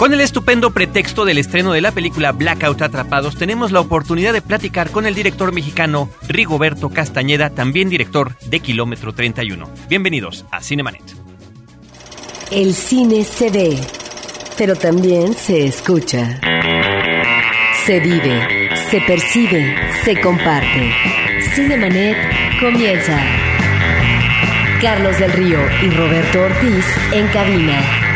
Con el estupendo pretexto del estreno de la película Blackout Atrapados, tenemos la oportunidad de platicar con el director mexicano Rigoberto Castañeda, también director de Kilómetro 31. Bienvenidos a Cinemanet. El cine se ve, pero también se escucha. Se vive, se percibe, se comparte. Cinemanet comienza. Carlos del Río y Roberto Ortiz en cabina.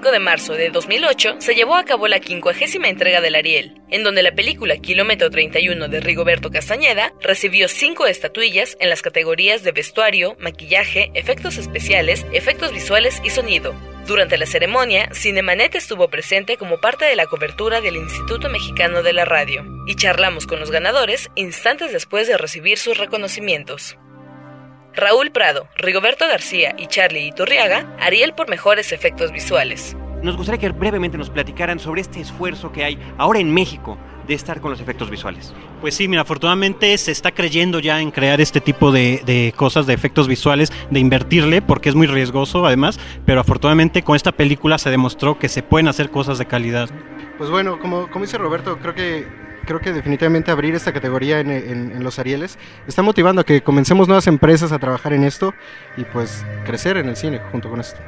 de marzo de 2008 se llevó a cabo la quincuagésima entrega del Ariel, en donde la película Kilómetro 31 de Rigoberto Castañeda recibió cinco estatuillas en las categorías de vestuario, maquillaje, efectos especiales, efectos visuales y sonido. Durante la ceremonia, Cinemanet estuvo presente como parte de la cobertura del Instituto Mexicano de la Radio, y charlamos con los ganadores instantes después de recibir sus reconocimientos. Raúl Prado, Rigoberto García y Charlie Iturriaga, Ariel por mejores efectos visuales. Nos gustaría que brevemente nos platicaran sobre este esfuerzo que hay ahora en México de estar con los efectos visuales. Pues sí, mira, afortunadamente se está creyendo ya en crear este tipo de, cosas, de efectos visuales, de invertirle, porque es muy riesgoso además, pero afortunadamente con esta película se demostró que se pueden hacer cosas de calidad. Pues bueno, como, como dice Roberto, creo que creo que definitivamente abrir esta categoría en, en, los Arieles está motivando a que comencemos nuevas empresas a trabajar en esto y pues crecer en el cine junto con esto.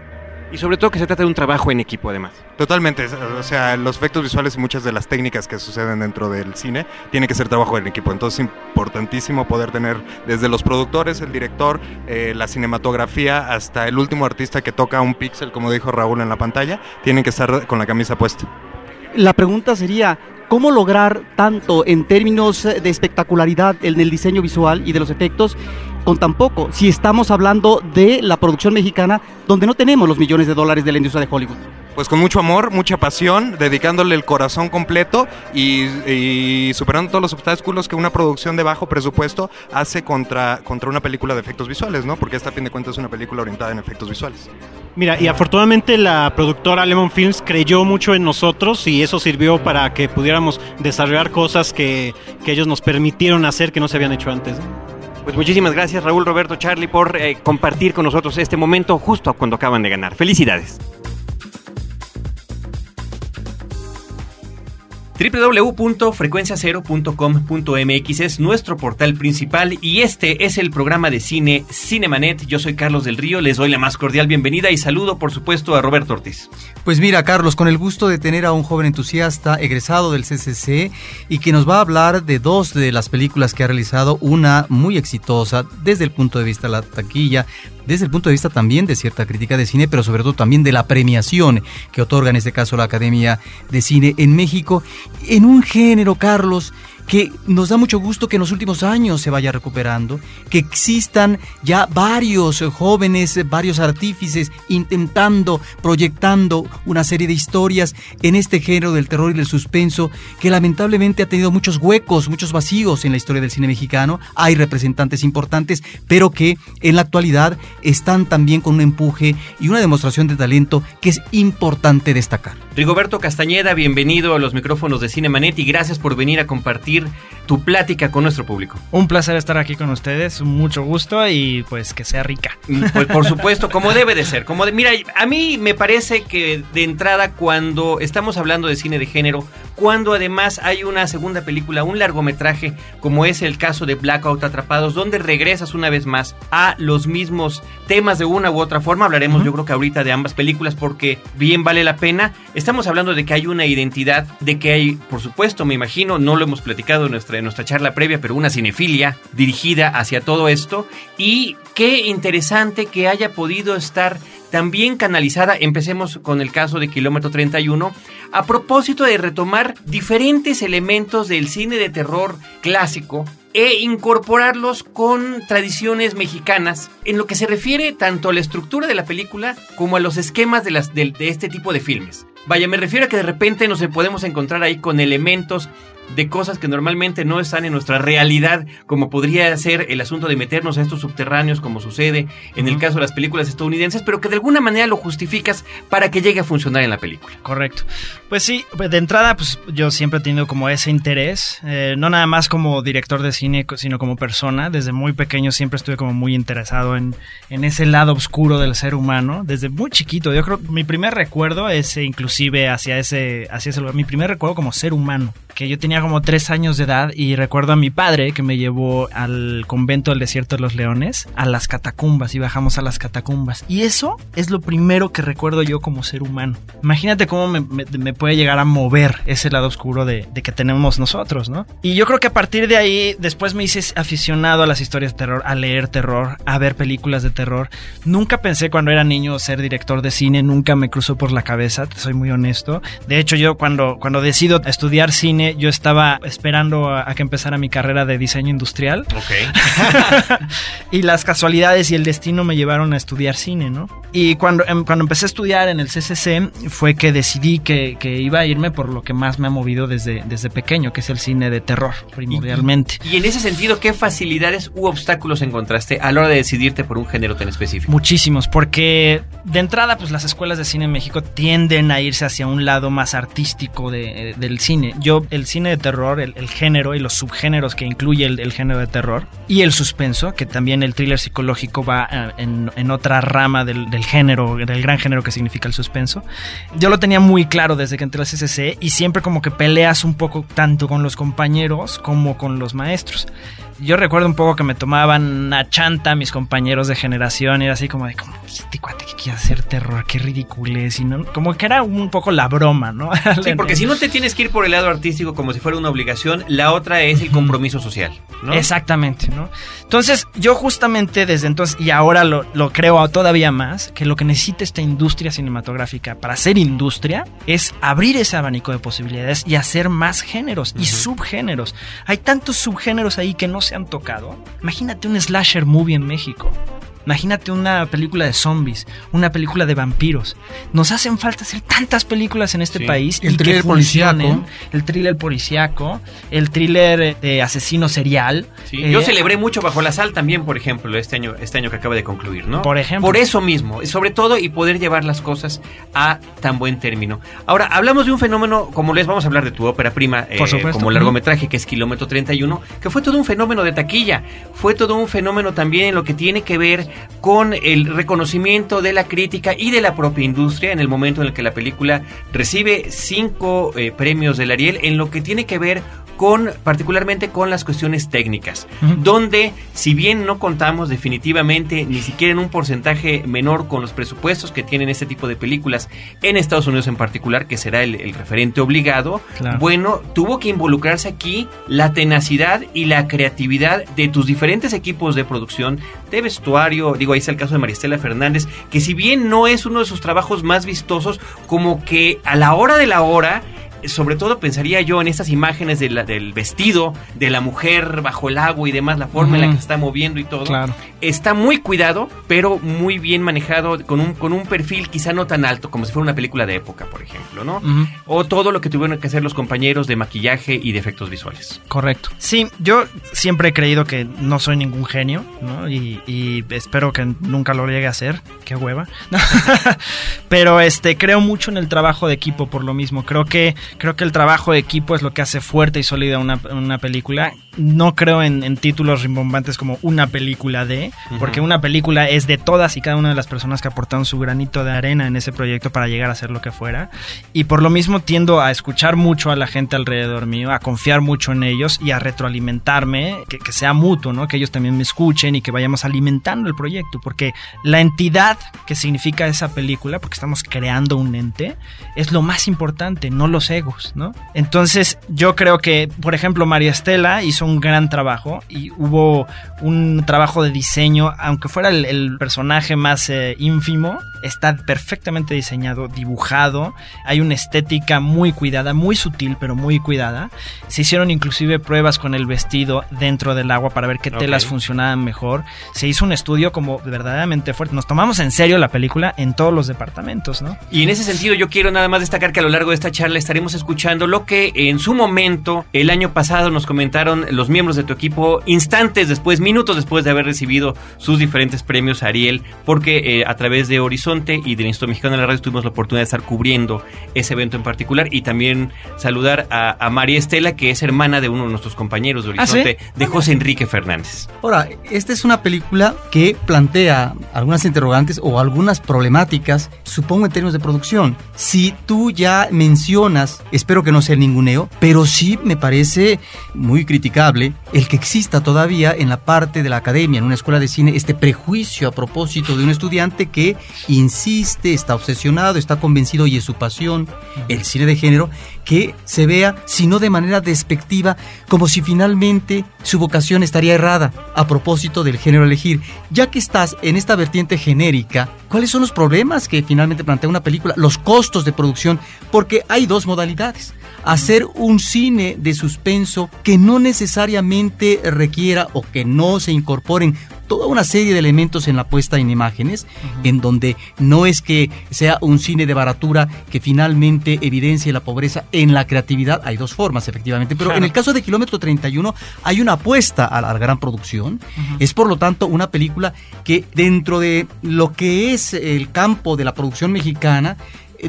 Y sobre todo que se trata de un trabajo en equipo además. Totalmente, o sea, los efectos visuales y muchas de las técnicas que suceden dentro del cine tiene que ser trabajo en equipo. Entonces es importantísimo poder tener desde los productores, el director, eh, la cinematografía, hasta el último artista que toca un píxel, como dijo Raúl en la pantalla, tienen que estar con la camisa puesta. La pregunta sería, ¿cómo lograr tanto en términos de espectacularidad en el diseño visual y de los efectos con tan poco, si estamos hablando de la producción mexicana, donde no tenemos los millones de dólares de la industria de Hollywood. Pues con mucho amor, mucha pasión, dedicándole el corazón completo y, superando todos los obstáculos que una producción de bajo presupuesto hace contra, contra una película de efectos visuales, ¿no? Porque esta, a fin de cuentas, es una película orientada en efectos visuales. Mira, y afortunadamente la productora Lemon Films creyó mucho en nosotros y eso sirvió para que pudiéramos desarrollar cosas que, que ellos nos permitieron hacer que no se habían hecho antes. Pues muchísimas gracias Raúl, Roberto, Charlie por eh, compartir con nosotros este momento justo cuando acaban de ganar. Felicidades. www.frecuenciacero.com.mx es nuestro portal principal y este es el programa de cine Cinemanet. Yo soy Carlos del Río, les doy la más cordial bienvenida y saludo por supuesto a Roberto Ortiz. Pues mira Carlos, con el gusto de tener a un joven entusiasta egresado del CCC y que nos va a hablar de dos de las películas que ha realizado, una muy exitosa desde el punto de vista de la taquilla, desde el punto de vista también de cierta crítica de cine, pero sobre todo también de la premiación que otorga en este caso la Academia de Cine en México, en un género, Carlos, que nos da mucho gusto que en los últimos años se vaya recuperando, que existan ya varios jóvenes, varios artífices intentando, proyectando una serie de historias en este género del terror y del suspenso, que lamentablemente ha tenido muchos huecos, muchos vacíos en la historia del cine mexicano. Hay representantes importantes, pero que en la actualidad están también con un empuje y una demostración de talento que es importante destacar. Rigoberto Castañeda, bienvenido a los micrófonos de Cinemanet y gracias por venir a compartir tu plática con nuestro público. Un placer estar aquí con ustedes, mucho gusto y pues que sea rica. Pues por supuesto, como debe de ser. Como de, mira, a mí me parece que de entrada cuando estamos hablando de cine de género, cuando además hay una segunda película, un largometraje, como es el caso de Blackout Atrapados, donde regresas una vez más a los mismos temas de una u otra forma. Hablaremos yo creo que ahorita de ambas películas porque bien vale la pena. Estamos hablando de que hay una identidad, de que hay, por supuesto, me imagino, no lo hemos platicado, en nuestra, en nuestra charla previa, pero una cinefilia dirigida hacia todo esto. Y qué interesante que haya podido estar también canalizada, empecemos con el caso de Kilómetro 31, a propósito de retomar diferentes elementos del cine de terror clásico e incorporarlos con tradiciones mexicanas en lo que se refiere tanto a la estructura de la película como a los esquemas de, las, de, de este tipo de filmes. Vaya, me refiero a que de repente nos podemos encontrar ahí con elementos de cosas que normalmente no están en nuestra realidad, como podría ser el asunto de meternos a estos subterráneos, como sucede en el caso de las películas estadounidenses, pero que de alguna manera lo justificas para que llegue a funcionar en la película. Correcto. Pues sí, de entrada, pues yo siempre he tenido como ese interés, eh, no nada más como director de cine, sino como persona. Desde muy pequeño siempre estuve como muy interesado en, en ese lado oscuro del ser humano, desde muy chiquito. Yo creo mi primer recuerdo es eh, inclusive hacia ese, hacia ese lugar, mi primer recuerdo como ser humano, que yo tenía como tres años de edad y recuerdo a mi padre que me llevó al convento del desierto de los leones, a las catacumbas y bajamos a las catacumbas. Y eso es lo primero que recuerdo yo como ser humano. Imagínate cómo me, me- me puede llegar a mover ese lado oscuro de, de que tenemos nosotros, ¿no? Y yo creo que a partir de ahí, después me hice aficionado a las historias de terror, a leer terror, a ver películas de terror. Nunca pensé cuando era niño ser director de cine, nunca me cruzó por la cabeza, te soy muy honesto. De hecho, yo cuando, cuando decido estudiar cine, yo estaba esperando a, a que empezara mi carrera de diseño industrial. Ok. y las casualidades y el destino me llevaron a estudiar cine, ¿no? Y cuando, em, cuando empecé a estudiar en el CCC fue que decidí que, que iba a irme por lo que más me ha movido desde, desde pequeño, que es el cine de terror, primordialmente. Y en ese sentido, ¿qué facilidades u obstáculos encontraste a la hora de decidirte por un género tan específico? Muchísimos, porque de entrada, pues las escuelas de cine en México tienden a irse hacia un lado más artístico de- eh, del cine. Yo, el cine terror, el, género y los subgéneros que incluye el, género de terror, y el suspenso, que también el thriller psicológico va eh, en, en otra rama del, del género, del gran género que significa el suspenso. Yo lo tenía muy claro desde que entré al CCC y siempre como que peleas un poco tanto con los compañeros como con los maestros. Yo recuerdo un poco que me tomaban a chanta mis compañeros de generación y era así como de, como, este cuate que quiere hacer terror, qué ridiculez, y no, como que era un poco la broma, ¿no? Sí, porque si no te tienes que ir por el lado artístico como si fuera una obligación, la otra es el compromiso social, ¿no? Exactamente, ¿no? Entonces, yo justamente desde entonces, y ahora lo, lo creo todavía más, que lo que necesita esta industria cinematográfica para ser industria es abrir ese abanico de posibilidades y hacer más géneros y subgéneros. Hay tantos subgéneros ahí que no se han tocado. Imagínate un slasher movie en México. Imagínate una película de zombies, una película de vampiros. Nos hacen falta hacer tantas películas en este Sí. país. El y thriller policíaco. El thriller policiaco, el thriller de asesino serial. Sí, Eh, Yo celebré mucho Bajo la Sal también, por ejemplo, este año, este año que acaba de concluir, ¿no? Por ejemplo. Por eso mismo, sobre todo, y poder llevar las cosas a tan buen término. Ahora, hablamos de un fenómeno, como les vamos a hablar de tu ópera prima, eh, Por supuesto. como largometraje, que es Kilómetro 31, que fue todo un fenómeno de taquilla. Fue todo un fenómeno también en lo que tiene que ver con el reconocimiento de la crítica y de la propia industria en el momento en el que la película recibe cinco eh, premios del Ariel, en lo que tiene que ver con particularmente con las cuestiones técnicas, donde si bien no contamos definitivamente ni siquiera en un porcentaje menor con los presupuestos que tienen este tipo de películas en Estados Unidos en particular, que será el, el referente obligado, Claro. bueno, tuvo que involucrarse aquí la tenacidad y la creatividad de tus diferentes equipos de producción, de vestuario, digo, ahí está el caso de Maristela Fernández, que si bien no es uno de sus trabajos más vistosos, como que a la hora de la hora sobre todo pensaría yo en estas imágenes de la- del vestido de la mujer bajo el agua y demás, la forma en la que se está moviendo y todo. Claro. Está muy cuidado, pero muy bien manejado, con un, con un perfil quizá no tan alto, como si fuera una película de época, por ejemplo, ¿no? O todo lo que tuvieron que hacer los compañeros de maquillaje y de efectos visuales. Correcto. Sí, yo siempre he creído que no soy ningún genio, ¿no? Y, y espero que nunca lo llegue a ser. Qué hueva. Pero este creo mucho en el trabajo de equipo por lo mismo. Creo que creo que el trabajo de equipo es lo que hace fuerte y sólida una, una película. No creo en, en títulos rimbombantes como una película de, porque una película es de todas y cada una de las personas que aportaron su granito de arena en ese proyecto para llegar a ser lo que fuera. Y por lo mismo tiendo a escuchar mucho a la gente alrededor mío, a confiar mucho en ellos y a retroalimentarme, que, que sea mutuo, ¿no? Que ellos también me escuchen y que vayamos alimentando el proyecto, porque la entidad que significa esa película, porque estamos creando un ente, es lo más importante, no los egos, ¿no? Entonces yo creo que, por ejemplo, María Estela hizo hizo un gran trabajo y hubo un trabajo de diseño, aunque fuera el, el personaje más eh, ínfimo, está perfectamente diseñado, dibujado, hay una estética muy cuidada, muy sutil, pero muy cuidada. Se hicieron inclusive pruebas con el vestido dentro del agua para ver qué telas funcionaban mejor. Se hizo un estudio como verdaderamente fuerte. Nos tomamos en serio la película en todos los departamentos, ¿no? Y en ese sentido yo quiero nada más destacar que a lo largo de esta charla estaremos escuchando lo que en su momento el año pasado nos comentaron los miembros de tu equipo instantes después, minutos después de haber recibido sus diferentes premios Ariel, porque eh, a través de Horizonte y del Instituto Mexicano de la Radio tuvimos la oportunidad de estar cubriendo ese evento en particular y también saludar a, a María Estela, que es hermana de uno de nuestros compañeros de ¿Ah, sí? Horizonte, de José Enrique Fernández. Ahora, esta es una película que plantea algunas interrogantes o algunas problemáticas, supongo en términos de producción. Si tú ya mencionas, espero que no sea el ninguneo, pero sí me parece muy el que exista todavía en la parte de la academia, en una escuela de cine, este prejuicio a propósito de un estudiante que insiste, está obsesionado, está convencido y es su pasión, el cine de género, que se vea, si no de manera despectiva, como si finalmente su vocación estaría errada a propósito del género a elegir. Ya que estás en esta vertiente genérica, ¿cuáles son los problemas que finalmente plantea una película? Los costos de producción, porque hay dos modalidades. Hacer un cine de suspenso que no necesariamente requiera o que no se incorporen toda una serie de elementos en la puesta en imágenes, en donde no es que sea un cine de baratura que finalmente evidencie la pobreza en la creatividad. Hay dos formas, efectivamente, pero Claro. en el caso de Kilómetro 31 hay una apuesta a la gran producción. Es por lo tanto una película que dentro de lo que es el campo de la producción mexicana,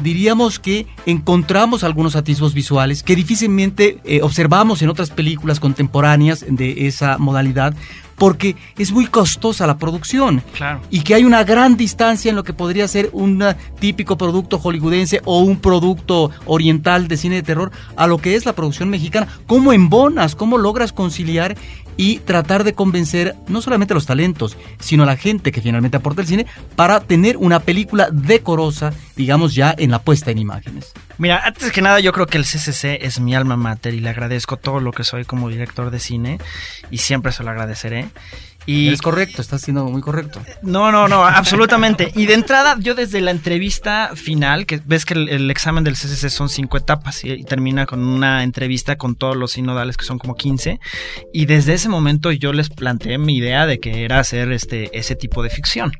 diríamos que encontramos algunos atisbos visuales que difícilmente eh, observamos en otras películas contemporáneas de esa modalidad porque es muy costosa la producción Claro. y que hay una gran distancia en lo que podría ser un típico producto hollywoodense o un producto oriental de cine de terror a lo que es la producción mexicana. ¿Cómo embonas? ¿Cómo logras conciliar y tratar de convencer no solamente a los talentos, sino a la gente que finalmente aporta el cine para tener una película decorosa, digamos ya en la puesta en imágenes? Mira, antes que nada yo creo que el CCC es mi alma mater y le agradezco todo lo que soy como director de cine y siempre se lo agradeceré. Y Es correcto, estás siendo muy correcto. No, no, no, absolutamente. Y de entrada, yo desde la entrevista final, que ves que el, el examen del CCC son cinco etapas y, y termina con una entrevista con todos los sinodales, que son como 15, y desde ese momento yo les planteé mi idea de que era hacer este, ese tipo de ficción.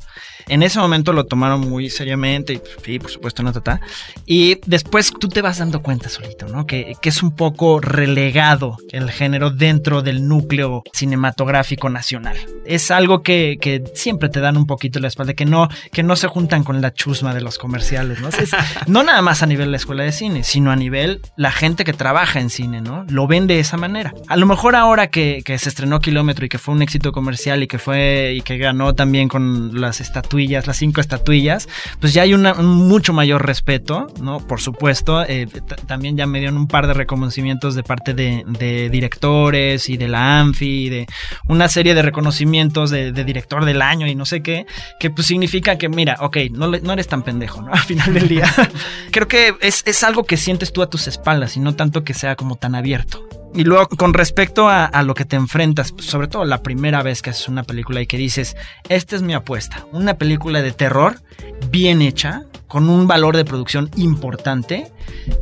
En ese momento lo tomaron muy seriamente, y pues, sí, por supuesto, no tata. Y después tú te vas dando cuenta solito, ¿no? Que, que es un poco relegado el género dentro del núcleo cinematográfico nacional. Es algo que, que siempre te dan un poquito la espalda, que no, que no se juntan con la chusma de los comerciales, ¿no? Es- no nada más a nivel de la escuela de cine, sino a nivel la gente que trabaja en cine, ¿no? Lo ven de esa manera. A lo mejor ahora que, que se estrenó Kilómetro y que fue un éxito comercial y que fue y que ganó también con las estatuillas, las cinco estatuillas, pues ya hay una- un mucho mayor respeto, ¿no? Por supuesto, eh, también ya me dieron un par de reconocimientos de parte de, de directores y de la ANFI y de una serie de reconocimientos de, de director del año y no sé qué, que pues significa que, mira, ok, no, le- no eres tan pendejo, ¿no? Al final del día. Creo que es, es algo que sientes tú a tus espaldas y no tanto que sea como tan abierto. Y luego, con respecto a, lo que te enfrentas, sobre todo la primera vez que haces una película y que dices, esta es mi apuesta, una película de terror bien hecha, con un valor de producción importante,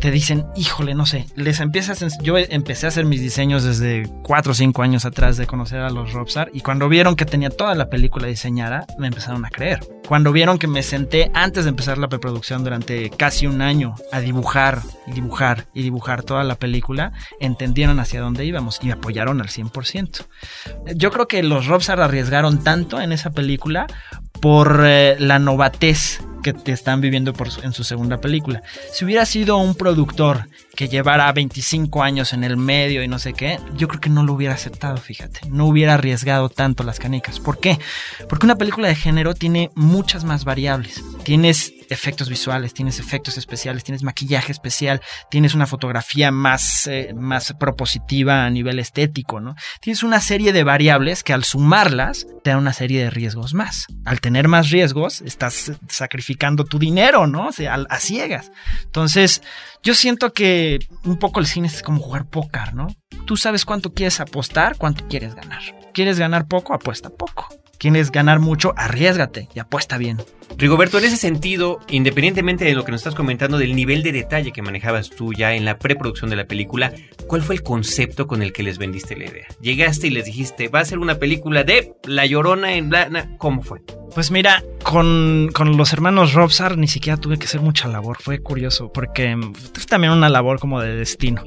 te dicen, híjole, no sé, les empiezas, yo empecé a hacer mis diseños desde 4 o 5 años atrás de conocer a los Robsar y cuando vieron que tenía toda la película diseñada, me empezaron a creer. Cuando vieron que me senté antes de empezar la preproducción durante casi un año a dibujar y dibujar y dibujar toda la película, entendieron hacia dónde íbamos y me apoyaron al 100%. Yo creo que los Robsar arriesgaron tanto en esa película por eh, la novatez que te están viviendo en su segunda película. Si hubiera sido un productor que llevara 25 años en el medio y no sé qué, yo creo que no lo hubiera aceptado, fíjate. No hubiera arriesgado tanto las canicas. ¿Por qué? Porque una película de género tiene muchas más variables. Tienes efectos visuales, tienes efectos especiales, tienes maquillaje especial, tienes una fotografía más, eh, más propositiva a nivel estético, ¿no? Tienes una serie de variables que al sumarlas te da una serie de riesgos más. Al tener más riesgos, estás sacrificando tu dinero, ¿no? O sea, a, ciegas. Entonces, yo siento que un poco el cine es como jugar póker, ¿no? Tú sabes cuánto quieres apostar, cuánto quieres ganar. ¿Quieres ganar poco? Apuesta poco. ¿Quieres ganar mucho? Arriesgate y apuesta bien. Rigoberto, en ese sentido, independientemente de lo que nos estás comentando del nivel de detalle que manejabas tú ya en la preproducción de la película, ¿cuál fue el concepto con el que les vendiste la idea? Llegaste y les dijiste, va a ser una película de La Llorona en Blana. ¿Cómo fue? Pues mira, con, con los hermanos Robsar ni siquiera tuve que hacer mucha labor. Fue curioso porque es también una labor como de destino.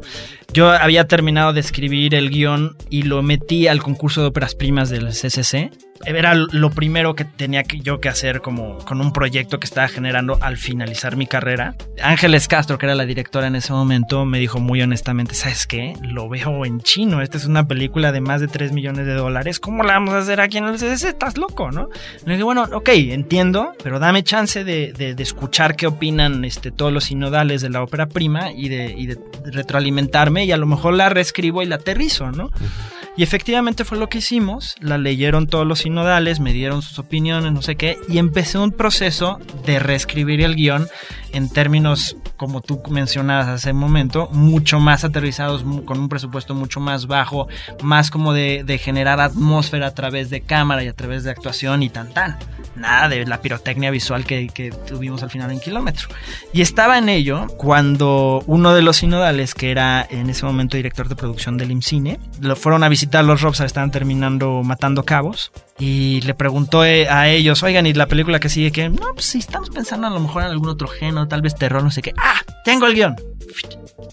Yo había terminado de escribir el guion y lo metí al concurso de óperas primas del CCC. Era lo primero que tenía que yo que hacer como con un proyecto que estaba generando al finalizar mi carrera. Ángeles Castro, que era la directora en ese momento, me dijo muy honestamente, ¿sabes qué? Lo veo en chino. Esta es una película de más de 3 millones de dólares. ¿Cómo la vamos a hacer aquí en el CCC? Estás loco, ¿no? Le dije, bueno, ok, entiendo, pero dame chance de, de, de escuchar qué opinan este, todos los sinodales de la ópera prima y de, y de retroalimentarme y a lo mejor la reescribo y la aterrizo, ¿no? Y efectivamente fue lo que hicimos, la leyeron todos los sinodales, me dieron sus opiniones, no sé qué, y empecé un proceso de reescribir el guion en términos, como tú mencionabas hace un momento, mucho más aterrizados, con un presupuesto mucho más bajo, más como de, de generar atmósfera a través de cámara y a través de actuación y tan tan. Nada de la pirotecnia visual que, que tuvimos al final en Kilómetro. Y estaba en ello cuando uno de los sinodales, que era en ese momento director de producción del IMCINE, lo fueron a visitar los Robs, estaban terminando matando cabos. Y le preguntó eh, a ellos, oigan, ¿y la película que sigue? Que no, pues sí, estamos pensando a lo mejor en algún otro género, tal vez terror, no sé qué. ¡Ah! Tengo el guion.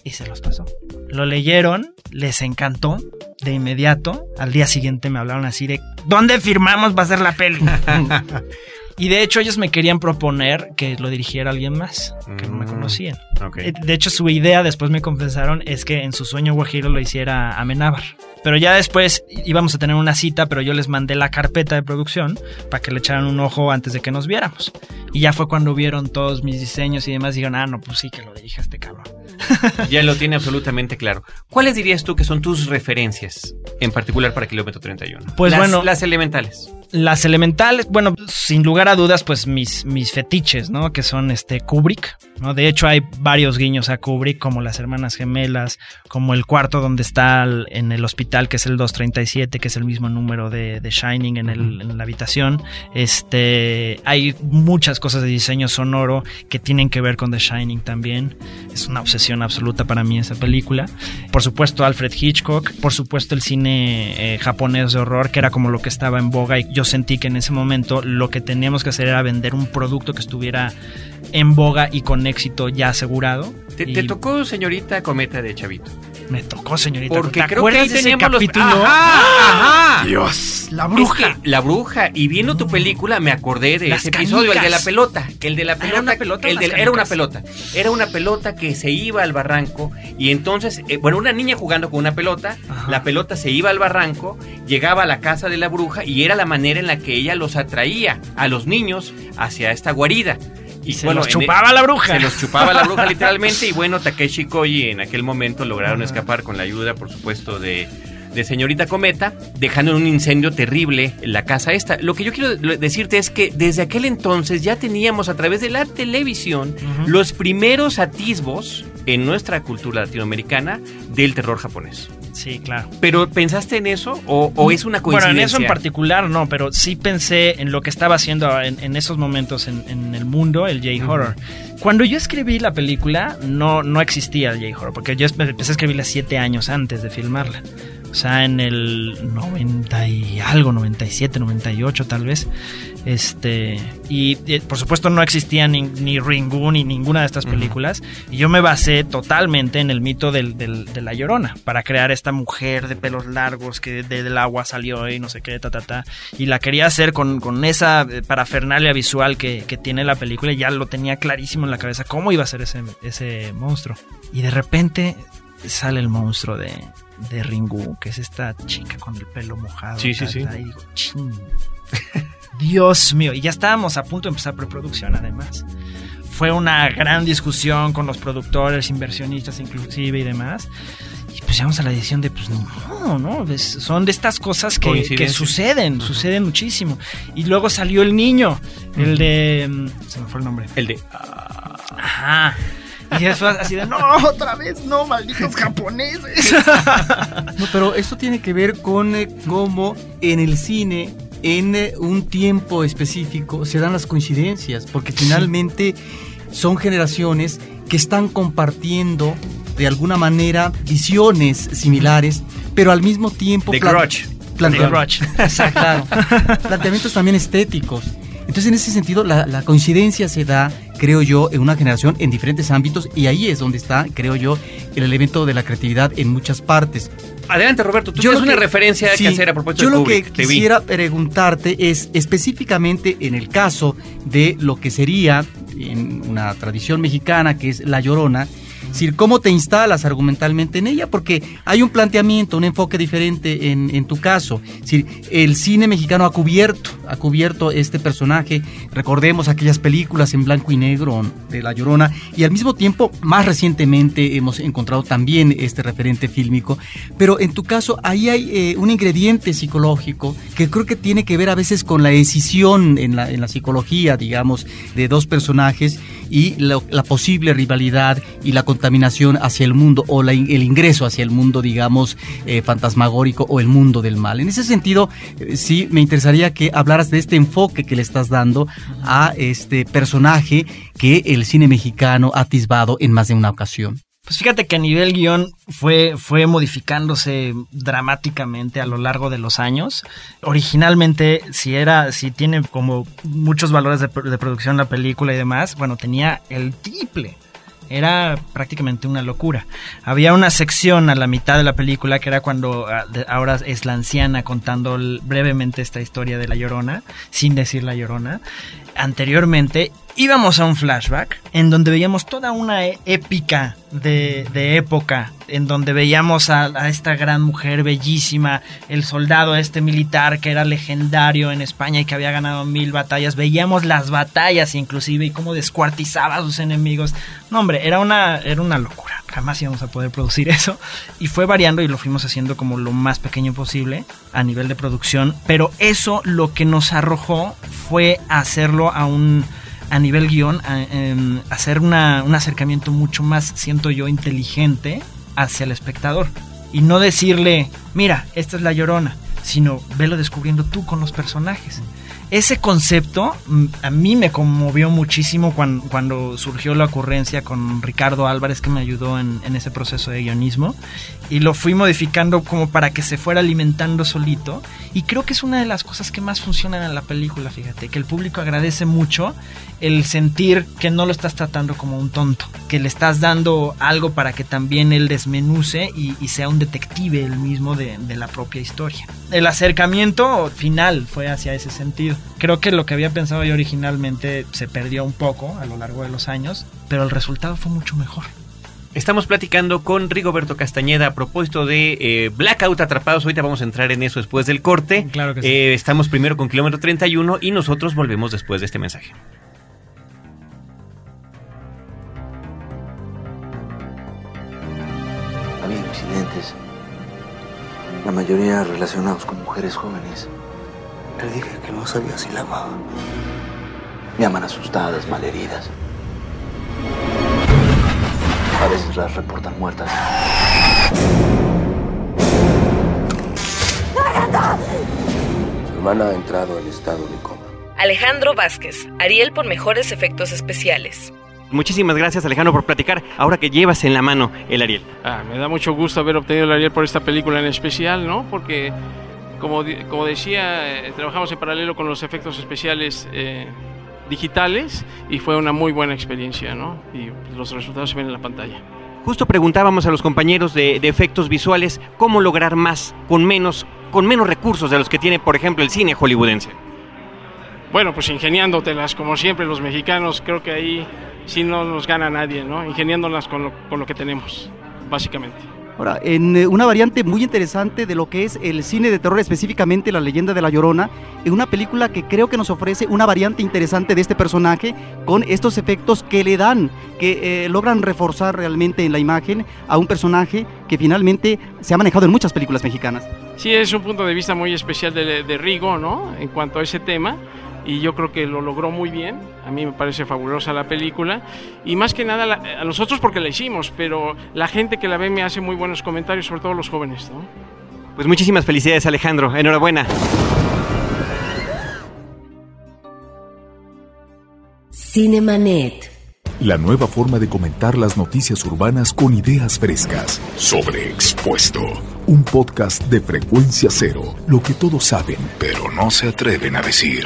Y se los pasó. Lo leyeron, les encantó. De inmediato, al día siguiente me hablaron así de, ¿dónde firmamos va a ser la peli? Y de hecho ellos me querían proponer que lo dirigiera alguien más, que no me conocían. Okay. De hecho su idea, después me confesaron, es que en su sueño Guajiro lo hiciera Amenábar. Pero ya después íbamos a tener una cita, pero yo les mandé la carpeta de producción para que le echaran un ojo antes de que nos viéramos. Y ya fue cuando vieron todos mis diseños y demás, dijeron, ah, no, pues sí, que lo dirija este cabrón. ya lo tiene absolutamente claro. ¿Cuáles dirías tú que son tus referencias, en particular para Kilómetro 31? Pues las, bueno, las elementales. Las elementales, bueno, sin lugar a dudas, pues mis, mis fetiches, ¿no? Que son este Kubrick, ¿no? De hecho, hay varios guiños a Kubrick, como las hermanas gemelas, como el cuarto donde está el, en el hospital, que es el 237, que es el mismo número de, de Shining en, el, en la habitación. Este, hay muchas cosas de diseño sonoro que tienen que ver con The Shining también. Es una obsesión absoluta para mí esa película. Por supuesto, Alfred Hitchcock. Por supuesto, el cine eh, japonés de horror, que era como lo que estaba en boga. Y yo sentí que en ese momento lo que teníamos que hacer era vender un producto que estuviera en boga y con éxito ya asegurado. ¿Te, y te tocó, señorita Cometa de Chavito? Me tocó, señorita. Porque ¿Te creo que ahí teníamos los... Ajá, ajá. Dios, la bruja. Es que la bruja. Y viendo tu película me acordé de Las ese episodio, el de la pelota. El de la ¿Era pelota. una pelota o el las de- era una pelota. Era una pelota que se iba al barranco. Y entonces, eh, bueno, una niña jugando con una pelota. Ajá. La pelota se iba al barranco, llegaba a la casa de la bruja y era la manera en la que ella los atraía a los niños hacia esta guarida. Y se bueno, los en- chupaba la bruja. Se los chupaba la bruja literalmente y bueno, Takeshi y Koji en aquel momento lograron escapar con la ayuda, por supuesto, de, de señorita Cometa, dejando en un incendio terrible la casa esta. Lo que yo quiero de- decirte es que desde aquel entonces ya teníamos a través de la televisión los primeros atisbos en nuestra cultura latinoamericana del terror japonés. Sí, claro. ¿Pero pensaste en eso o, o es una Bueno, coincidencia? en eso en particular no, pero sí pensé en lo que estaba haciendo en, en esos momentos en, en el mundo, el J-Horror. Cuando yo escribí la película, no, no existía el J-Horror, porque yo empecé a escribirla siete años antes de filmarla. O sea, en el 90 y algo, 97, 98 tal vez. Este, y por supuesto no existía ni, ni Ringu ni ninguna de estas películas. Y yo me basé totalmente en el mito del, del- de la llorona para crear esta mujer de pelos largos que de- del agua salió y no sé qué, ta, ta, ta. Y la quería hacer con, con esa eh, parafernalia visual que, que tiene la película. Y ya lo tenía clarísimo en la cabeza cómo iba a ser ese, ese monstruo. Y de repente sale el monstruo de, de Ringu, que es esta chica con el pelo mojado. Sí, sí, sí. Y digo, "Chin". Dios mío, y ya estábamos a punto de empezar preproducción además. fue una gran discusión con los productores, inversionistas inclusive y demás. Y pues llegamos a la decisión de, pues no, no, son de estas cosas que, que suceden, suceden muchísimo. Y luego salió el niño, el de... mm, Se me fue el nombre. El de... Ajá. Y después así de, no, otra vez, no, malditos japoneses. No, pero esto tiene que ver con eh, cómo en el cine, en eh, un tiempo específico, se dan las coincidencias, porque finalmente son generaciones que están compartiendo de alguna manera visiones similares, pero al mismo tiempo... The Grudge. plante- The Grudge. Exacto. Planteamientos también estéticos. Entonces, en ese sentido, la, la coincidencia se da, creo yo, en una generación en diferentes ámbitos y ahí es donde está, creo yo, el elemento de la creatividad en muchas partes. Adelante, Roberto. Tú Yo tienes una que- referencia sí, que hacer a propósito Yo de lo que vi. quisiera preguntarte es específicamente en el caso de lo que sería en una tradición mexicana que es La Llorona, decir, ¿cómo te instalas argumentalmente en ella? Porque hay un planteamiento, un enfoque diferente en, en tu caso. Es decir, el cine mexicano ha cubierto, ha cubierto este personaje. Recordemos aquellas películas en blanco y negro de La Llorona. Y al mismo tiempo, más recientemente hemos encontrado también este referente fílmico. Pero en tu caso, ahí hay eh, un ingrediente psicológico que creo que tiene que ver a veces con la decisión en la, en la psicología, digamos, de dos personajes y lo- la posible rivalidad y la contaminación hacia el mundo o el ingreso hacia el mundo, digamos, eh, fantasmagórico o el mundo del mal. En ese sentido, eh, sí, me interesaría que hablaras de este enfoque que le estás dando a este personaje que el cine mexicano ha atisbado en más de una ocasión. Pues fíjate que a nivel guion fue, fue modificándose dramáticamente a lo largo de los años. Originalmente, si era, si tiene como muchos valores de producción la película y demás, bueno, tenía el triple. Era prácticamente una locura. Había una sección a la mitad de la película que era cuando ah, ahora es la anciana contando brevemente esta historia de la llorona, sin decir la llorona. Anteriormente íbamos a un flashback en donde veíamos toda una e- épica de, época, en donde veíamos a, a esta gran mujer bellísima, el soldado este militar que era legendario en España y que había ganado mil batallas, veíamos las batallas inclusive y cómo descuartizaba a sus enemigos. No hombre, era una, era una locura, jamás íbamos a poder producir eso. Y fue variando y lo fuimos haciendo como lo más pequeño posible a nivel de producción, pero eso lo que nos arrojó fue hacerlo a un a nivel guion, em, hacer una- un acercamiento mucho más, siento yo, inteligente hacia el espectador. Y no decirle, mira, esta es la llorona, sino velo descubriendo tú con los personajes. Ese concepto mm, a mí me conmovió muchísimo cuan- cuando, surgió la ocurrencia con Ricardo Álvarez que me ayudó en, en ese proceso de guionismo y lo fui modificando como para que se fuera alimentando solito y creo que es una de las cosas que más funcionan en la película, fíjate, que el público agradece mucho el sentir que no lo estás tratando como un tonto, que le estás dando algo para que también él desmenuce y, y sea un detective él mismo de, de la propia historia. El acercamiento final fue hacia ese sentido. Creo que lo que había pensado yo originalmente se perdió un poco a lo largo de los años, pero el resultado fue mucho mejor. Estamos platicando con Rigoberto Castañeda a propósito de eh, Blackout Atrapados. Ahorita vamos a entrar en eso después del corte. Claro que sí. Eh, estamos primero con kilómetro 31 y nosotros volvemos después de este mensaje. Ha habido accidentes, la mayoría relacionados con mujeres jóvenes. Le dije que no sabía si la amaba. Me aman asustadas, malheridas. A veces las reportan muertas. Su hermana ha entrado en estado de coma. Alejandro Vázquez, Ariel por mejores efectos especiales. Muchísimas gracias Alejandro por platicar. Ahora que llevas en la mano el Ariel. Ah, me da mucho gusto haber obtenido el Ariel por esta película en especial, ¿no? Porque, como, decía, eh, trabajamos en paralelo con los efectos especiales eh, digitales y fue una muy buena experiencia, ¿no? Y los resultados se ven en la pantalla. Justo preguntábamos a los compañeros de, de efectos visuales cómo lograr más con menos, con menos recursos de los que tiene, por ejemplo, el cine hollywoodense. Bueno, pues ingeniándotelas, como siempre, los mexicanos, creo que ahí sí no nos gana nadie, ¿no? Ingeniándolas con lo, con lo que tenemos, básicamente. Ahora, en eh, una variante muy interesante de lo que es el cine de terror, específicamente la leyenda de la Llorona, en una película que creo que nos ofrece una variante interesante de este personaje con estos efectos que le dan, que eh, logran reforzar realmente en la imagen a un personaje que finalmente se ha manejado en muchas películas mexicanas. Sí, es un punto de vista muy especial de, de Rigo, ¿no? En cuanto a ese tema y yo creo que lo logró muy bien. A mí me parece fabulosa la película y más que nada la- a nosotros porque la hicimos, pero la gente que la ve me hace muy buenos comentarios, sobre todo los jóvenes. ¿no? Pues muchísimas felicidades, Alejandro. Enhorabuena. Cinemanet. La nueva forma de comentar las noticias urbanas con ideas frescas. Sobreexpuesto. Un podcast de frecuencia cero. Lo que todos saben, pero no se atreven a decir.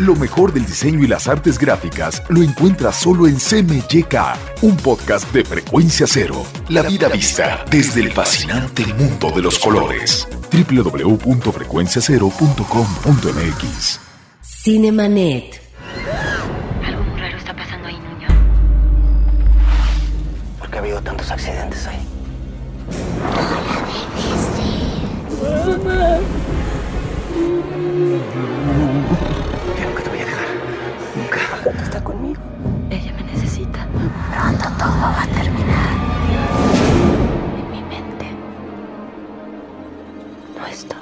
Lo mejor del diseño y las artes gráficas lo encuentras solo en CMYK, un podcast de frecuencia cero. La vida vista desde el fascinante mundo de los colores. www.frecuenciacero.com.mx Cinemanet. Algo muy raro está pasando ahí, Nuño. ¿Por qué ha habido tantos accidentes ahí? Está conmigo. Ella me necesita. Pronto todo va a terminar. En mi mente. No estoy.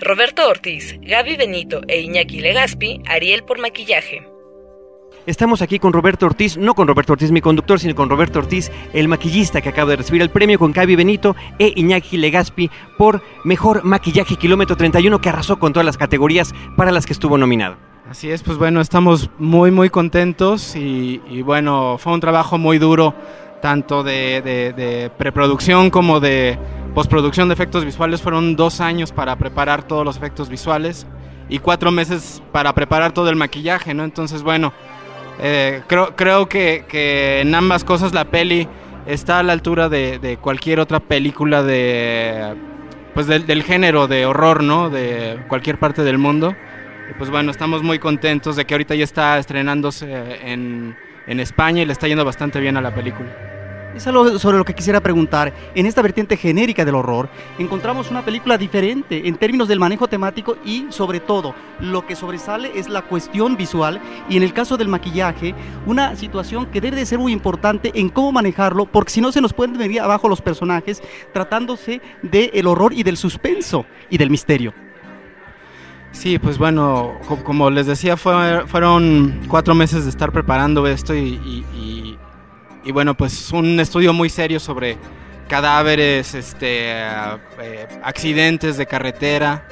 Roberto Ortiz, Gaby Benito e Iñaki Legaspi, Ariel por maquillaje. Estamos aquí con Roberto Ortiz, no con Roberto Ortiz mi conductor, sino con Roberto Ortiz, el maquillista que acaba de recibir el premio con Gaby Benito e Iñaki Legaspi por Mejor Maquillaje Kilómetro 31 que arrasó con todas las categorías para las que estuvo nominado. Así es, pues bueno, estamos muy muy contentos y, bueno, fue un trabajo muy duro, tanto de, preproducción como de postproducción de efectos visuales. Fueron dos años para preparar todos los efectos visuales y cuatro meses para preparar todo el maquillaje, ¿no? Entonces, bueno, eh, creo, creo que, que en ambas cosas la peli está a la altura de, de cualquier otra película de pues del, del género de horror, ¿no? De cualquier parte del mundo. Y pues bueno, estamos muy contentos de que ahorita ya está estrenándose en, en España y le está yendo bastante bien a la película. Es algo sobre lo que quisiera preguntar. En esta vertiente genérica del horror, encontramos una película diferente en términos del manejo temático y, sobre todo, lo que sobresale es la cuestión visual y, en el caso del maquillaje, una situación que debe de ser muy importante en cómo manejarlo, porque si no se nos pueden venir abajo los personajes tratándose del horror y del suspenso y del misterio. Sí, pues bueno, co- como les decía, fue- fueron cuatro meses de estar preparando esto y, y- y- bueno, pues un estudio muy serio sobre cadáveres, este, eh, accidentes de carretera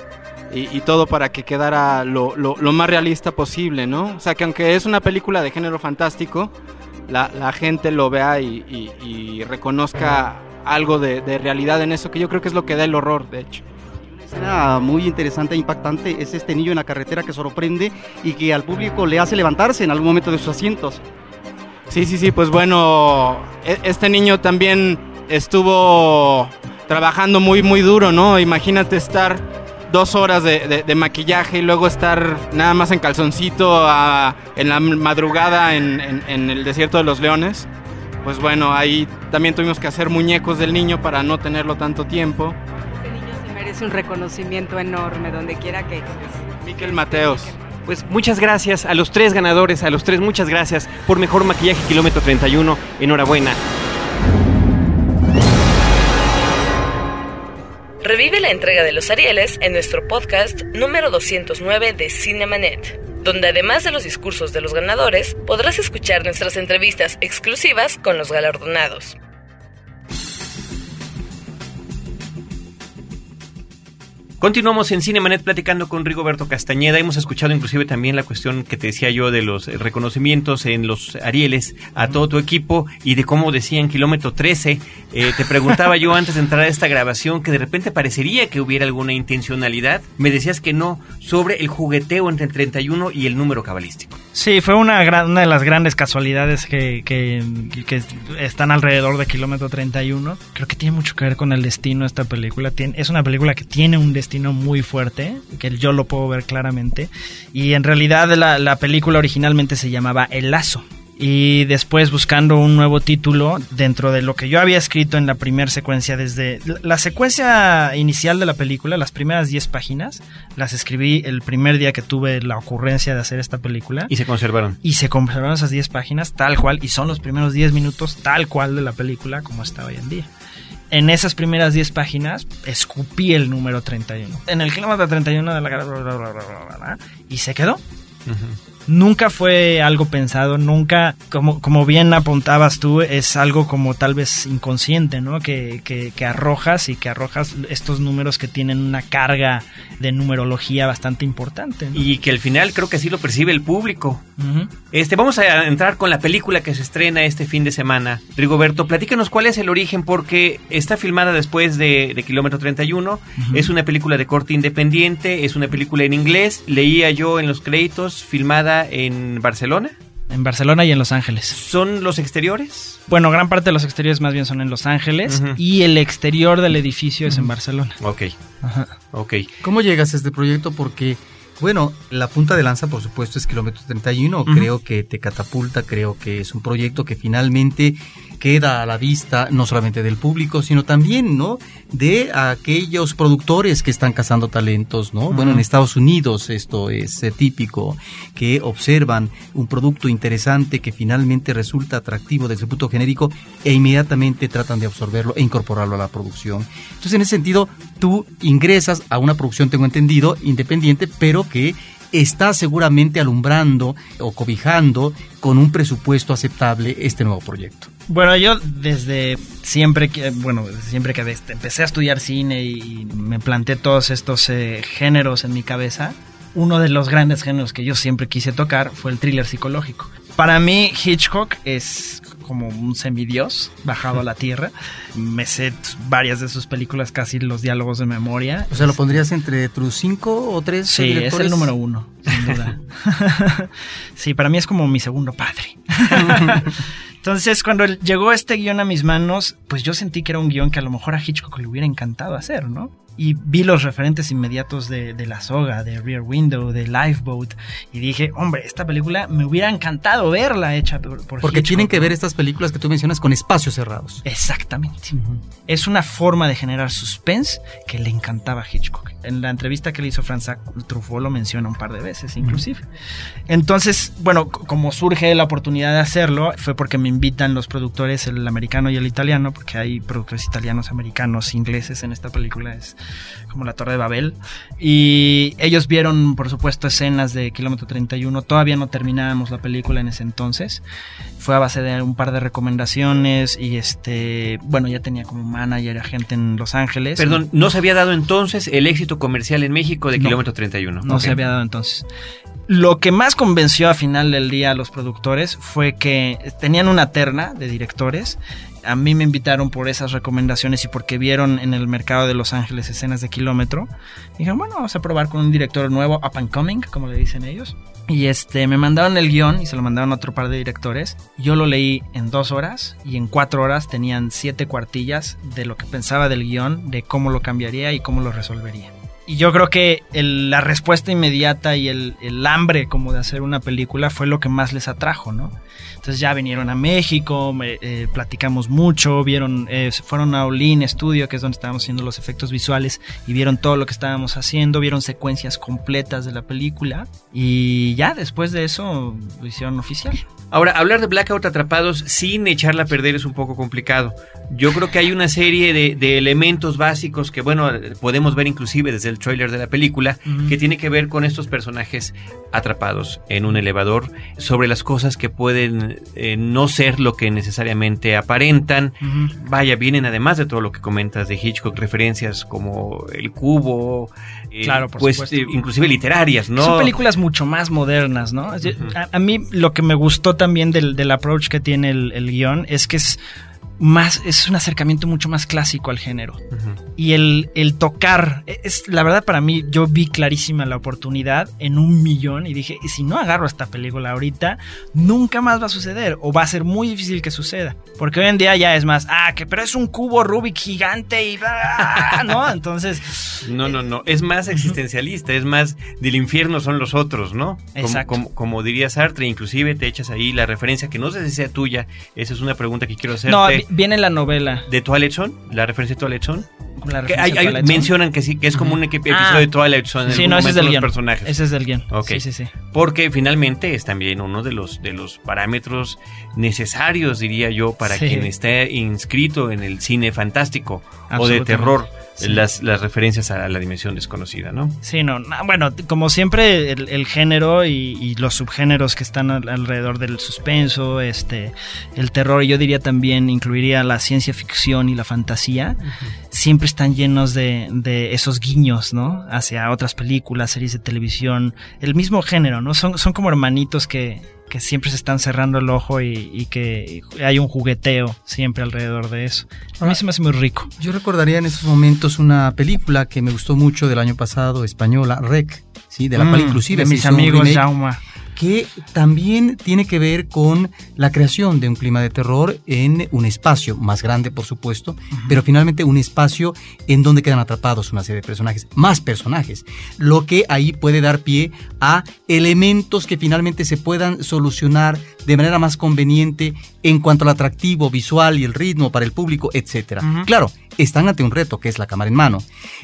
y, todo para que quedara lo, lo- más realista posible, ¿no? O sea, que aunque es una película de género fantástico, la, gente lo vea y, reconozca algo de realidad en eso, que yo creo que es lo que da el horror, de hecho. Muy interesante e impactante es este niño en la carretera que sorprende y que al público le hace levantarse en algún momento de sus asientos. Sí, sí, sí, pues bueno, e- este niño también estuvo trabajando muy, muy duro, ¿no? Imagínate estar dos horas de, maquillaje y luego estar nada más en calzoncito en la madrugada en el desierto de los leones. Pues bueno, ahí también tuvimos que hacer muñecos del niño para no tenerlo tanto tiempo. Merece un reconocimiento enorme donde quiera que Miquel Mateos. Pues muchas gracias a los tres ganadores, a los tres muchas gracias por Mejor Maquillaje Kilómetro 31. Enhorabuena. Revive la entrega de los Arieles en nuestro podcast número 209 de Cinemanet, donde además de los discursos de los ganadores, podrás escuchar nuestras entrevistas exclusivas con los galardonados. Continuamos en Cinemanet platicando con Rigoberto Castañeda. Hemos escuchado inclusive también la cuestión que te decía yo de los eh, reconocimientos en los Arieles a todo tu equipo y de cómo decían kilómetro 13. Eh, te preguntaba yo antes de entrar a esta grabación que de repente parecería que hubiera alguna intencionalidad. Me decías que no, sobre el jugueteo entre el 31 y el número cabalístico. Sí, fue una, una de las grandes casualidades que, que, están alrededor de kilómetro 31. Creo que tiene mucho que ver con el destino de esta película. Es una película que tiene un destino muy fuerte, que yo lo puedo ver claramente. Y en realidad la, la película originalmente se llamaba El Lazo y después buscando un nuevo título dentro de lo que yo había escrito en la primera secuencia desde la secuencia inicial de la película, las primeras 10 páginas, las escribí el primer día que tuve la ocurrencia de hacer esta película. Y se conservaron. Y se conservaron esas 10 páginas tal cual y son los primeros 10 minutos tal cual de la película como está hoy en día en esas primeras 10 páginas escupí el número 31. En el kilómetro 31 de la... y se quedó. Nunca fue algo pensado, nunca, como, como bien apuntabas tú, es algo como tal vez inconsciente, ¿no? Que, que, arrojas y que arrojas estos números que tienen una carga de numerología bastante importante. Y que al final creo que así lo percibe el público. Este, vamos a entrar con la película que se estrena este fin de semana. Rigoberto, platícanos cuál es el origen, porque está filmada después de, Kilómetro 31. Es una película de corte independiente, es una película en inglés. Leía yo en los créditos, filmada en Barcelona. En Barcelona y en Los Ángeles. ¿Son los exteriores? Bueno, gran parte de los exteriores más bien son en Los Ángeles y el exterior del edificio es en Barcelona. Ok. Ok. ¿Cómo llegas a este proyecto? Porque, bueno, la punta de lanza, por supuesto, es Kilómetro 31. Creo que te catapulta, creo que es un proyecto que finalmente queda a la vista no solamente del público, sino también, ¿no? De aquellos productores que están cazando talentos, ¿no? Bueno, en Estados Unidos esto es eh, típico, que observan un producto interesante que finalmente resulta atractivo desde el punto genérico e inmediatamente tratan de absorberlo e incorporarlo a la producción. Entonces, en ese sentido, tú ingresas a una producción, tengo entendido, independiente, pero que está seguramente alumbrando o cobijando con un presupuesto aceptable este nuevo proyecto. Bueno, yo desde siempre que, bueno, siempre que empecé a estudiar cine y me planteé todos estos eh, géneros en mi cabeza, uno de los grandes géneros que yo siempre quise tocar fue el thriller psicológico. Para mí Hitchcock es como un semidios bajado a la tierra. Me sé varias de sus películas, casi los diálogos de memoria. O sea, ¿lo pondrías entre tus cinco o tres Sí, es el número uno, sin duda. sí, para mí es como mi segundo padre. Entonces, cuando llegó este guion a mis manos, pues yo sentí que era un guion que a lo mejor a Hitchcock le hubiera encantado hacer, ¿no? Y vi los referentes inmediatos de, La Soga, de Rear Window, de Lifeboat y dije, hombre, esta película me hubiera encantado verla hecha por, por Porque tienen que ver estas películas que tú mencionas con espacios cerrados. Exactamente. Es una forma de generar suspense que le encantaba a Hitchcock. En la entrevista que le hizo Franz Truffaut lo menciona un par de veces inclusive. Entonces, bueno, como surge la oportunidad de hacerlo, fue porque me invitan los productores, el americano y el italiano, porque hay productores italianos, americanos, ingleses en esta película. Es como la Torre de Babel. Y ellos vieron, por supuesto, escenas de Kilómetro 31. Todavía no terminábamos la película en ese entonces. Fue a base de un par de recomendaciones y este, bueno, ya tenía como manager, agente en Los Ángeles. Perdón, ¿no se había dado entonces el éxito comercial en México de Kilómetro 31? No se había dado entonces. Lo que más convenció a final del día a los productores fue que tenían una terna de directores a mí me invitaron por esas recomendaciones y porque vieron en el mercado de Los Ángeles escenas de kilómetro. Dijeron, bueno, vamos a probar con un director nuevo, up and coming, como le dicen ellos. Y este, me mandaron el guion y se lo mandaron a otro par de directores. Yo lo leí en dos horas y en cuatro horas tenían siete cuartillas de lo que pensaba del guion, de cómo lo cambiaría y cómo lo resolvería. Y yo creo que la respuesta inmediata y el, el, hambre como de hacer una película fue lo que más les atrajo, ¿no? Entonces ya vinieron a México, eh, platicamos mucho, vieron, eh, fueron a Olin Studio, que es donde estábamos haciendo los efectos visuales, y vieron todo lo que estábamos haciendo, vieron secuencias completas de la película, y ya después de eso lo hicieron oficial. Ahora, hablar de Blackout atrapados sin echarla a perder es un poco complicado. Yo creo que hay una serie de, de elementos básicos que, bueno, podemos ver inclusive desde el tráiler de la película, que tiene que ver con estos personajes atrapados en un elevador, sobre las cosas que pueden eh, no ser lo que necesariamente aparentan. Vaya, vienen además de todo lo que comentas de Hitchcock, referencias como el cubo, eh, Claro, por pues supuesto. inclusive literarias, ¿no? Son películas mucho más modernas, ¿no? A mí lo que me gustó también del, del approach que tiene el, el guion es que es más, es un acercamiento mucho más clásico al género. Y el, el tocar, es la verdad para mí, yo vi clarísima la oportunidad en un millón y dije, si no agarro esta película ahorita, nunca más va a suceder o va a ser muy difícil que suceda. Porque hoy en día ya es más, ah, que pero es un cubo Rubik gigante y ¿no? Entonces, No, no, no. Es más existencialista, es más del infierno son los otros, ¿no? Como, Exacto. como, como diría Sartre, inclusive te echas ahí la referencia que no sé si sea tuya. Esa es una pregunta que quiero hacerte. no, vi- viene la novela. ¿De Twilight Zone? ¿La referencia de Twilight Zone? La Que hay- mencionan que sí, que es como un episodio Ah. de Twilight Zone. en Sí, no, ese es del guion. personajes. Ese es del guion. Ok. Sí, sí, sí. Porque finalmente es también uno de los, de los parámetros necesarios, diría yo, para Sí. quien esté inscrito en el cine fantástico o de terror. Sí. Las, las referencias a la dimensión desconocida, ¿no? Sí, no, no, bueno, como siempre el, el género y, y los subgéneros que están al- alrededor del suspenso, este, el terror, yo diría también incluiría la ciencia ficción y la fantasía, siempre están llenos de, de esos guiños, ¿no? Hacia otras películas, series de televisión, el mismo género, ¿no? Son, son como hermanitos que, que siempre se están cerrando el ojo y, y que hay un jugueteo siempre alrededor de eso. A mí se me hace muy rico. Yo recordaría en esos momentos una película que me gustó mucho del año pasado, española, Rec, ¿sí? de la Mm, cual inclusive de mis amigos Jauma. Que también tiene que ver con la creación de un clima de terror en un espacio más grande, por supuesto, pero finalmente un espacio en donde quedan atrapados una serie de personajes, más personajes, lo que ahí puede dar pie a elementos que finalmente se puedan solucionar de manera más conveniente en cuanto al atractivo visual y el ritmo para el público, etcétera. Ujú. Claro, están ante un reto que es la cámara en mano.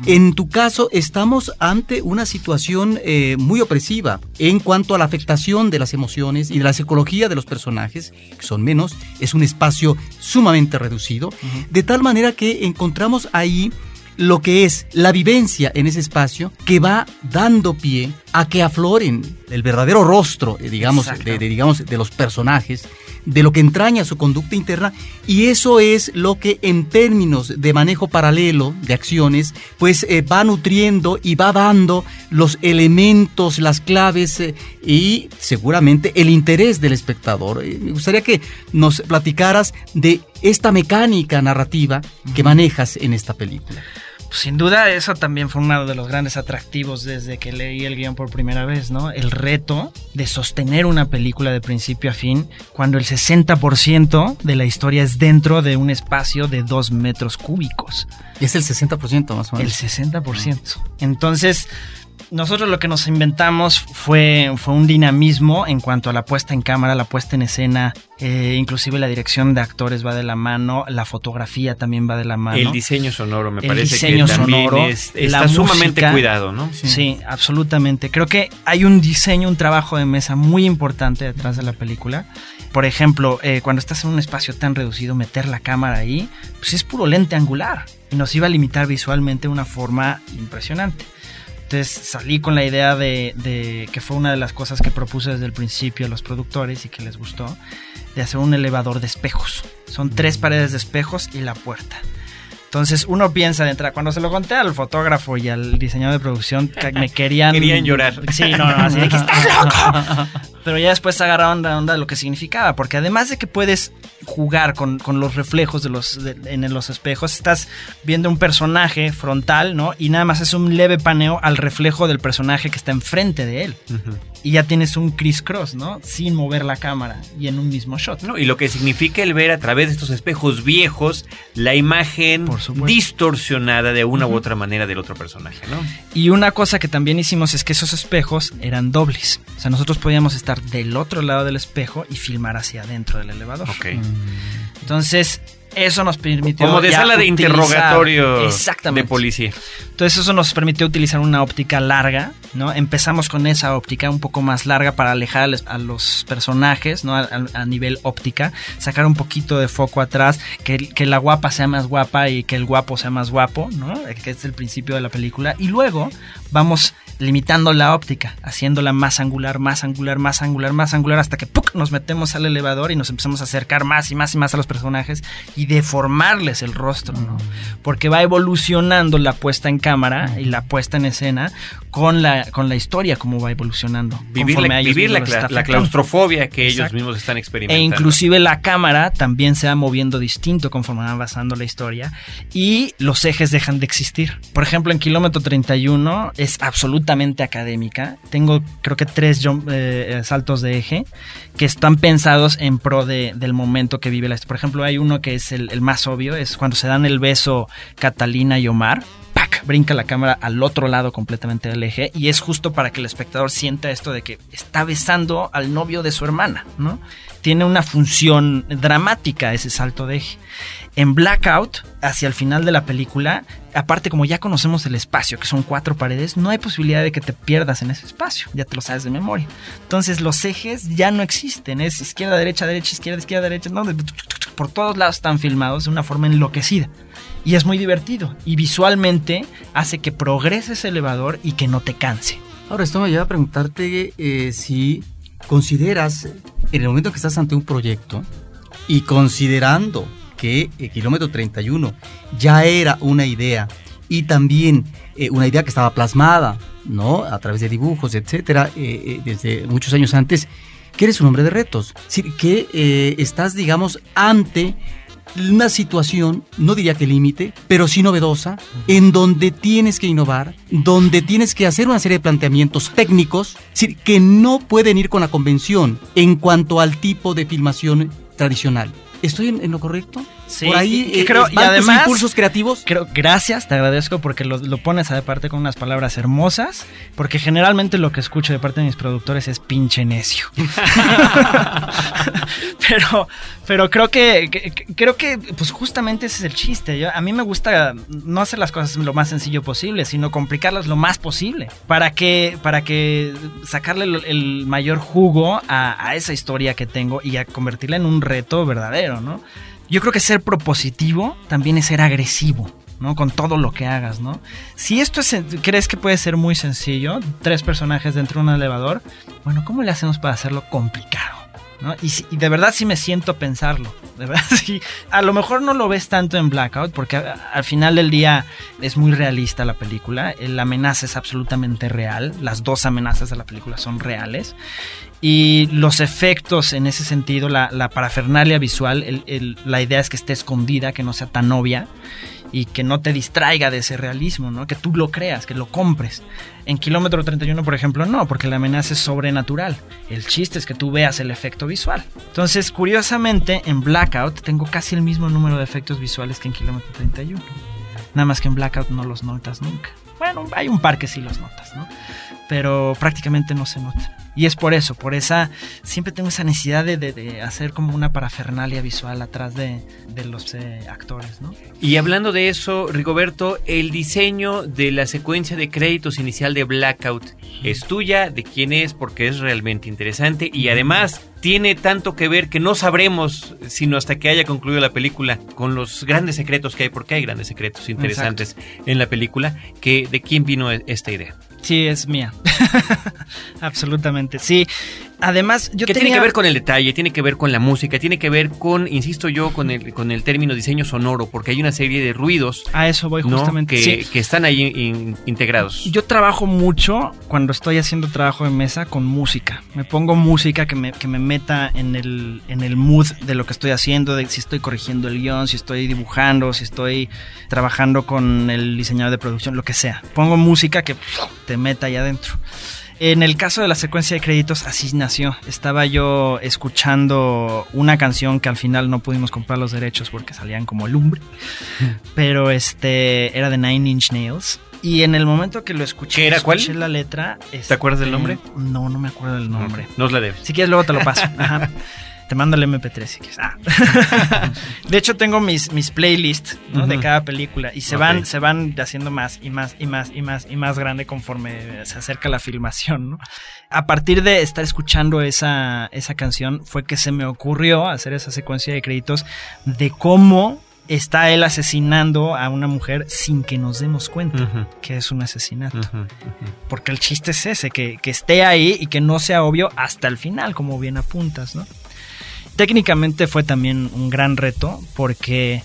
En tu caso, estamos ante una situación eh, muy opresiva en cuanto a la afectación de las emociones y de la psicología de los personajes, que son menos, es un espacio sumamente reducido, de tal manera que encontramos ahí lo que es la vivencia en ese espacio que va dando pie a que afloren el verdadero rostro, eh, digamos, de, de, digamos, de los personajes, de lo que entraña su conducta interna, y eso es lo que en términos de manejo paralelo de acciones, pues eh, va nutriendo y va dando los elementos, las claves eh, y seguramente el interés del espectador. Eh, me gustaría que nos platicaras de esta mecánica narrativa que manejas en esta película. Pues, Sin duda, eso también fue uno de los grandes atractivos desde que leí el guion por primera vez, ¿no? El reto de sostener una película de principio a fin cuando el 60% de la historia es dentro de un espacio de dos metros cúbicos. Y es el 60% más o El menos. 60%. Entonces, nosotros lo que nos inventamos fue, fue un dinamismo en cuanto a la puesta en cámara, la puesta en escena, eh, inclusive la dirección de actores va de la mano, la fotografía también va de la mano. El diseño sonoro me El parece diseño que también sonoro, es- la está sumamente música. cuidado, ¿no? Sí. absolutamente. Creo que hay un diseño, un trabajo de mesa muy importante detrás de la película. Por ejemplo, eh, cuando estás en un espacio tan reducido, meter la cámara ahí, pues es puro lente angular. Y nos iba a limitar visualmente de una forma impresionante. Entonces salí con la idea de, de- que fue una de las cosas que propuse desde el principio a los productores y que les gustó, de hacer un elevador de espejos. Son tres paredes de espejos y la puerta. Entonces uno piensa de entrada, cuando se lo conté al fotógrafo y al diseñador de producción, que me querían... Querían llorar. Sí, no, no, así de que estás loco. Pero ya después agarraron la onda de lo que significaba, porque además de que puedes jugar con, con los reflejos de los, de- en los espejos, estás viendo un personaje frontal, ¿no? Y nada más es un leve paneo al reflejo del personaje que está enfrente de él. Y ya tienes un criss-cross, ¿no? Sin mover la cámara y en un mismo shot. No, y lo que significa el ver a través de estos espejos viejos la imagen distorsionada de una u otra manera del otro personaje, ¿no? Y una cosa que también hicimos es que esos espejos eran dobles. O sea, nosotros podíamos estar del otro lado del espejo y filmar hacia adentro del elevador. Entonces, Eso nos permitió. Como de sala de utilizar- interrogatorio Exactamente. de policía. Entonces eso nos permitió utilizar una óptica larga, ¿no? Empezamos con esa óptica un poco más larga para alejar a los personajes, ¿no? A, a- a nivel óptica, sacar un poquito de foco atrás, que, que la guapa sea más guapa y que el guapo sea más guapo, ¿no? Que es el principio de la película. Y luego vamos limitando la óptica, haciéndola más angular, más angular, más angular, más angular, hasta que ¡puc! nos metemos al elevador y nos empezamos a acercar más y más y más a los personajes y deformarles el rostro, ¿no? Porque va evolucionando la puesta en cámara y la puesta en escena con la, con la historia, cómo va evolucionando. Vivir, la, vivir la, cla- claustrofobia que ellos mismos están E experimentando. inclusive la cámara también se va moviendo distinto conforme va avanzando la historia y los ejes dejan de existir. Por ejemplo, en Kilómetro 31 es absolutamente académica. Tengo creo que tres jump- eh, saltos de eje que están pensados en pro de- del momento que vive la. Por ejemplo, hay uno que es el, el más obvio, es cuando se dan el beso Catalina y Omar. ¡pac! Brinca la cámara al otro lado completamente del eje y es justo para que el espectador sienta esto de que está besando al novio de su hermana, ¿no? Tiene una función dramática ese salto de eje. En Blackout, hacia el final de la película, aparte como ya conocemos el espacio, que son cuatro paredes, no hay posibilidad de que te pierdas en ese espacio, ya te lo sabes de memoria. Entonces los ejes ya no existen, es izquierda, derecha, derecha, izquierda, izquierda, derecha, no, por todos lados están filmados de una forma enloquecida. Y es muy divertido. Y visualmente hace que progrese ese elevador y que no te canse. Ahora, esto me lleva a preguntarte eh, si consideras, en el momento que estás ante un proyecto y considerando que el kilómetro 31 ya era una idea y también eh, una idea que estaba plasmada, ¿no? A través de dibujos, etcétera, eh, eh, desde muchos años antes, que eres un hombre de retos, Es decir, que eh, estás, digamos, ante una situación, no diría que límite, pero sí novedosa, en donde tienes que innovar, donde tienes que hacer una serie de planteamientos técnicos, es decir, que no pueden ir con la convención en cuanto al tipo de filmación tradicional. ¿Estoy en, en lo correcto? Sí, Por ahí y- y eh, creo- y además- impulsos creativos. Creo, gracias, te agradezco porque lo, lo pones aparte con unas palabras hermosas, porque generalmente lo que escucho de parte de mis productores es pinche necio. pero, pero creo que, que- que- creo que pues justamente ese es el chiste. Yo- a mí me gusta no hacer las cosas lo más sencillo posible, sino complicarlas lo más posible para que, para que sacarle el, el mayor jugo a, a esa historia que tengo y a convertirla en un reto verdadero, ¿no? Yo creo que ser propositivo también es ser agresivo. ¿no? Con todo lo que hagas, ¿no? Si esto es, crees que puede ser muy sencillo, tres personajes dentro de un elevador, bueno, ¿cómo le hacemos para hacerlo complicado? ¿no? Y, si- de verdad sí me siento a pensarlo. De verdad sí. A lo mejor no lo ves tanto en Blackout, porque al final del día es muy realista la película. La amenaza es absolutamente real. Las dos amenazas de la película son reales. Y los efectos en ese sentido, la, parafernalia visual, la idea es que esté escondida, que no sea tan obvia y que no te distraiga de ese realismo, ¿no? Que tú lo creas, que lo compres. En Kilómetro 31, por ejemplo, no, porque la amenaza es sobrenatural. El chiste es que tú veas el efecto visual. Entonces, curiosamente, en Blackout tengo casi el mismo número de efectos visuales que en Kilómetro 31. Nada más que en Blackout no los notas nunca. Bueno, hay un par que sí los notas, ¿no? Pero prácticamente no se notan. Y es por eso, por esa, siempre tengo esa necesidad de, de- de hacer como una parafernalia visual atrás de, de los eh, actores, ¿no? Y hablando de eso, Rigoberto, el diseño de la secuencia de créditos inicial de Blackout es tuya, de quién es, porque es realmente interesante. Y además tiene tanto que ver que no sabremos sino hasta que haya concluido la película con los grandes secretos que hay, porque hay grandes secretos interesantes en la película, que de quién vino e- esta idea. Sí, es mía. Absolutamente, sí. Además, yo que tenía... tiene que ver con el detalle, tiene que ver con la música, tiene que ver con, insisto yo, con el, con el término diseño sonoro, porque hay una serie de ruidos A eso voy ¿no? justamente. que, sí. que están ahí in- integrados. Yo trabajo mucho cuando estoy haciendo trabajo de mesa con música. Me pongo música que me, que me meta en el, en el mood de lo que estoy haciendo, de si estoy corrigiendo el guion, si estoy dibujando, si estoy trabajando con el diseñador de producción, lo que sea. Pongo música que te meta ahí adentro. En el caso de la secuencia de créditos, así nació. Estaba yo escuchando una canción que al final no pudimos comprar los derechos porque salían como lumbre. Pero este era de Nine Inch Nails. Y en el momento que lo escuché, ¿Qué era, cuál? escuché la letra. ¿Te acuerdas del este, nombre? No, no me acuerdo del nombre. Nos la debes. Si quieres, luego te lo paso. Ajá. Te mando el MP3 si quieres. Ah. de hecho, tengo mis, mis playlists ¿no? de cada película y se van, se van haciendo más y más y más y más y más grande conforme se acerca la filmación. ¿no? A partir de estar escuchando esa, esa canción fue que se me ocurrió hacer esa secuencia de créditos de cómo está él asesinando a una mujer sin que nos demos cuenta que es un asesinato. Porque el chiste es ese, que, que esté ahí y que no sea obvio hasta el final, como bien apuntas, ¿no? Técnicamente fue también un gran reto porque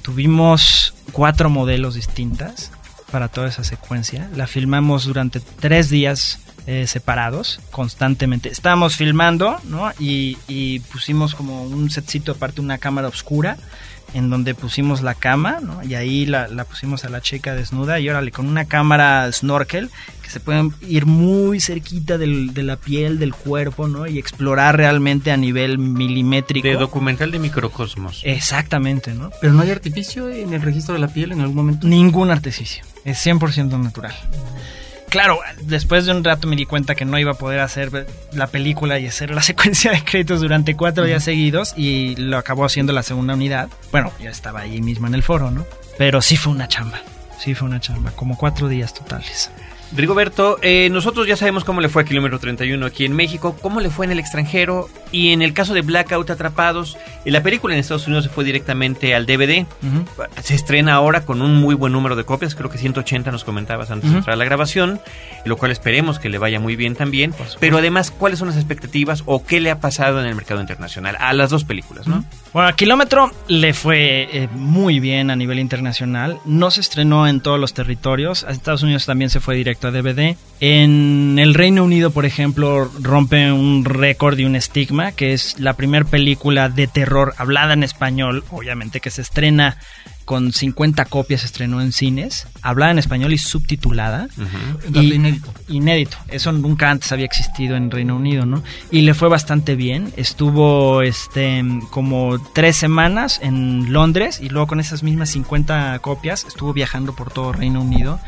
tuvimos cuatro modelos distintas para toda esa secuencia. La filmamos durante tres días eh, separados, constantemente. Estábamos filmando, ¿no? Y, y pusimos como un setcito aparte, una cámara oscura, en donde pusimos la cama, ¿no? Y ahí la, la pusimos a la chica desnuda y órale, con una cámara snorkel que se pueden ir muy cerquita del- de la piel, del cuerpo, ¿no? Y explorar realmente a nivel milimétrico. De documental de microcosmos. Exactamente, ¿no? Pero no hay artificio en el registro de la piel en algún momento. Ningún artificio. Es 100% natural. Claro, después de un rato me di cuenta que no iba a poder hacer la película y hacer la secuencia de créditos durante cuatro días seguidos y lo acabó haciendo la segunda unidad. Bueno, ya estaba ahí mismo en el foro, ¿no? Pero sí fue una chamba. Sí fue una chamba, como cuatro días totales. Rigoberto, eh, nosotros ya sabemos cómo le fue a Kilómetro 31 aquí en México, cómo le fue en el extranjero y en el caso de Blackout Atrapados, eh, la película en Estados Unidos se fue directamente al DVD. Se estrena ahora con un muy buen número de copias, creo que 180 nos comentabas antes de entrar a la grabación, lo cual esperemos que le vaya muy bien también. Pero además, ¿cuáles son las expectativas o qué le ha pasado en el mercado internacional a las dos películas, no? Bueno, a Kilómetro le fue eh, muy bien a nivel internacional. No se estrenó en todos los territorios. A Estados Unidos también se fue a DVD. En el Reino Unido, por ejemplo, rompe un récord y un estigma, que es la primera película de terror hablada en español, obviamente que se estrena con 50 copias, se estrenó en cines, hablada en español y subtitulada. Y- inédito. Inédito. Eso nunca antes había existido en Reino Unido, ¿no? Y le fue bastante bien. Estuvo este como tres semanas en Londres y luego con esas mismas 50 copias estuvo viajando por todo Reino Unido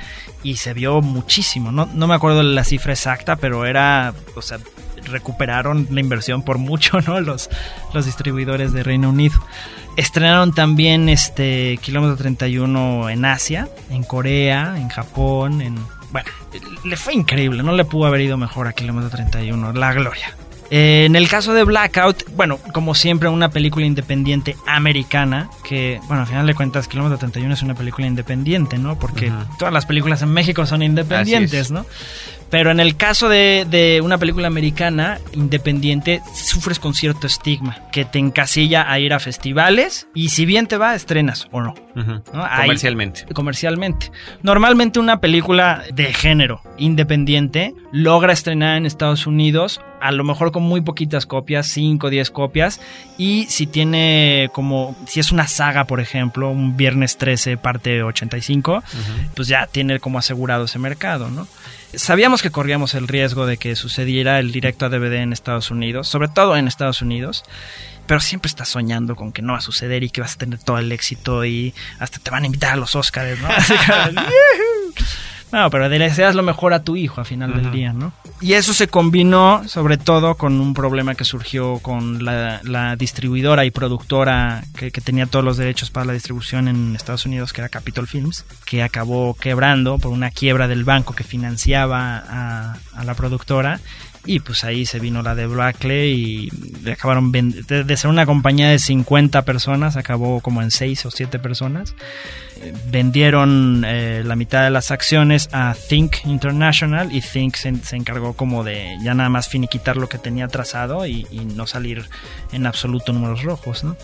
y se vio muchísimo. No, no me acuerdo la cifra exacta, pero era, o sea, recuperaron la inversión por mucho, ¿no? Los, los distribuidores de Reino Unido. Estrenaron también este Kilómetro 31 en Asia, en Corea, en Japón, en... Bueno, le fue increíble, no le pudo haber ido mejor a Kilómetro 31, la gloria. Eh, en el caso de Blackout, bueno, como siempre, una película independiente americana, que, bueno, al final de cuentas, Kilómetro 31 es una película independiente, ¿no? Porque todas las películas en México son independientes, es. ¿no? Pero en el caso de, de una película americana independiente, sufres con cierto estigma, que te encasilla a ir a festivales y si bien te va, estrenas o no. Ujú. ¿no? Ahí- Comercialmente. comercialmente. Normalmente una película de género independiente logra estrenar en Estados Unidos, a lo mejor con muy poquitas copias, 5 o 10 copias, y si tiene como, si es una saga, por ejemplo, un Viernes 13 parte 85, pues ya tiene como asegurado ese mercado, ¿no? Sabíamos que corríamos el riesgo de que sucediera el directo a DVD en Estados Unidos, sobre todo en Estados Unidos, pero siempre estás soñando con que no va a suceder y que vas a tener todo el éxito y hasta te van a invitar a los Oscars, ¿no? No, pero deseas lo mejor a tu hijo a final del día, ¿no? Y eso se combinó sobre todo con un problema que surgió con la, la distribuidora y productora que, que tenía todos los derechos para la distribución en Estados Unidos, que era Capitol Films, que acabó quebrando por una quiebra del banco que financiaba a, a la productora. Y pues ahí se vino la de Blackley y acabaron de ser una compañía de 50 personas, acabó como en 6 o 7 personas. Eh, vendieron eh, la mitad de las acciones a Think International y Think se, se encargó como de ya nada más finiquitar lo que tenía trazado y, y no salir en absoluto números rojos, ¿no?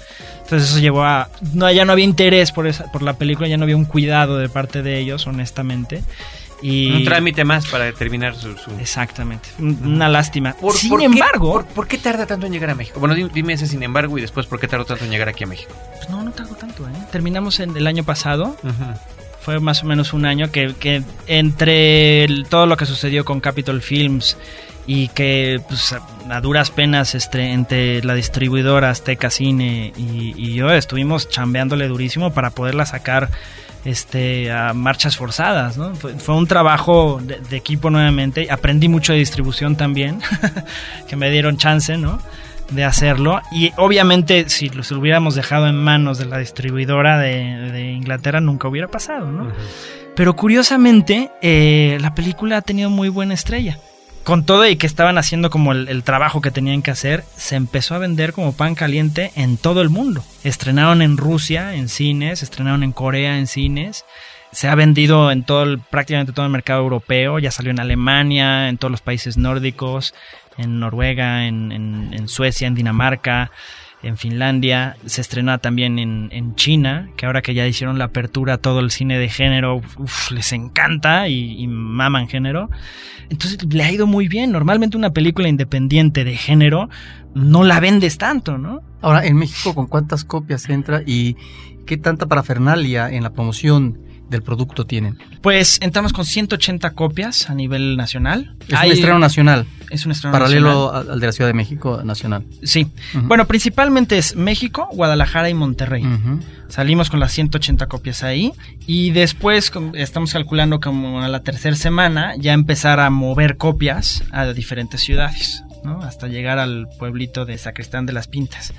Entonces eso llevó a... No, ya no había interés por, esa, por la película, ya no había un cuidado de parte de ellos, honestamente. Y... Un trámite más para terminar su... su- Exactamente. Un- Una lástima. Por- Sin por qué- embargo... por, por qué tarda tanto en llegar a México? Bueno, di- dime ese sin embargo y después por qué tardó tanto en llegar aquí a México. Pues no, no tardó tanto, ¿eh? Terminamos en el año pasado. Fue más o menos un año que, que entre el- todo lo que sucedió con Capitol Films y que pues, a, a duras penas este, entre la distribuidora Azteca Cine y, y yo estuvimos chambeándole durísimo para poderla sacar este, a marchas forzadas. ¿no? Fue, fue un trabajo de, de equipo nuevamente. Aprendí mucho de distribución también, que me dieron chance, ¿no? de hacerlo. Y obviamente, si lo, si lo hubiéramos dejado en manos de la distribuidora de, de Inglaterra, nunca hubiera pasado, ¿no? Pero curiosamente, eh, la película ha tenido muy buena estrella. Con todo y que estaban haciendo como el, trabajo que tenían que hacer, se empezó a vender como pan caliente en todo el mundo. Estrenaron en Rusia en cines, estrenaron en Corea en cines. Se ha vendido en todo el, prácticamente todo el mercado europeo, ya salió en Alemania, en todos los países nórdicos, en Noruega, en Suecia, en Dinamarca, en Finlandia, se estrenó también en, China, que ahora que ya hicieron la apertura todo el cine de género, uf, les encanta y, y maman género. Entonces le ha ido muy bien. Normalmente una película independiente de género no la vendes tanto, ¿no? Ahora, en México, ¿con cuántas copias entra y qué tanta parafernalia en la promoción del producto tienen? Pues entramos con 180 copias a nivel nacional. Es Hay- un estreno nacional. Es un estreno Paralelo nacional. al al de la Ciudad de México nacional. Sí. Bueno, principalmente es México, Guadalajara y Monterrey. Salimos con las 180 copias ahí y después estamos calculando como a la tercera semana ya empezar a mover copias a diferentes ciudades, ¿no? Hasta llegar al pueblito de Sacristán de las Pintas.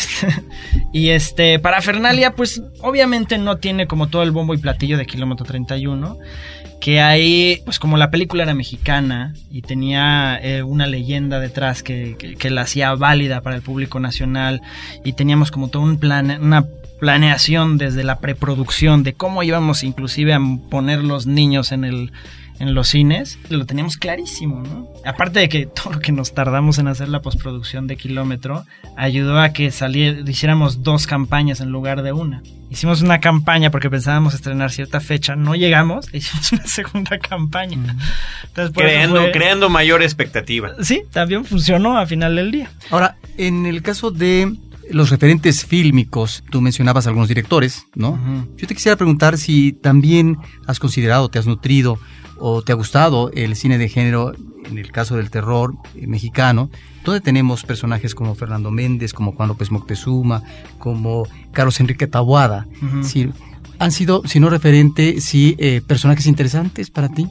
y este, para Fernalia, pues obviamente no tiene como todo el bombo y platillo de Kilómetro 31 que ahí, pues como la película era mexicana y tenía eh, una leyenda detrás que, que- que la hacía válida para el público nacional y teníamos como todo un plan, una planeación desde la preproducción de cómo íbamos inclusive a poner los niños en el en los cines, lo teníamos clarísimo, ¿no? Aparte de que todo lo que nos tardamos en hacer la postproducción de Kilómetro ayudó a que saliera, hiciéramos dos campañas en lugar de una. Hicimos una campaña porque pensábamos estrenar cierta fecha, no llegamos, e hicimos una segunda campaña. Entonces, Creando, fue- creando mayor expectativa. Sí, también funcionó a final del día. Ahora, en el caso de los referentes fílmicos, tú mencionabas algunos directores, ¿no? Yo te quisiera preguntar si también has considerado, te has nutrido o te ha gustado el cine de género, en el caso del terror eh, mexicano, donde tenemos personajes como Fernando Méndez, como Juan López Moctezuma, como Carlos Enrique Taboada. Ujú. Sí, ¿Han sido, si no referente, sí, eh, personajes interesantes para ti?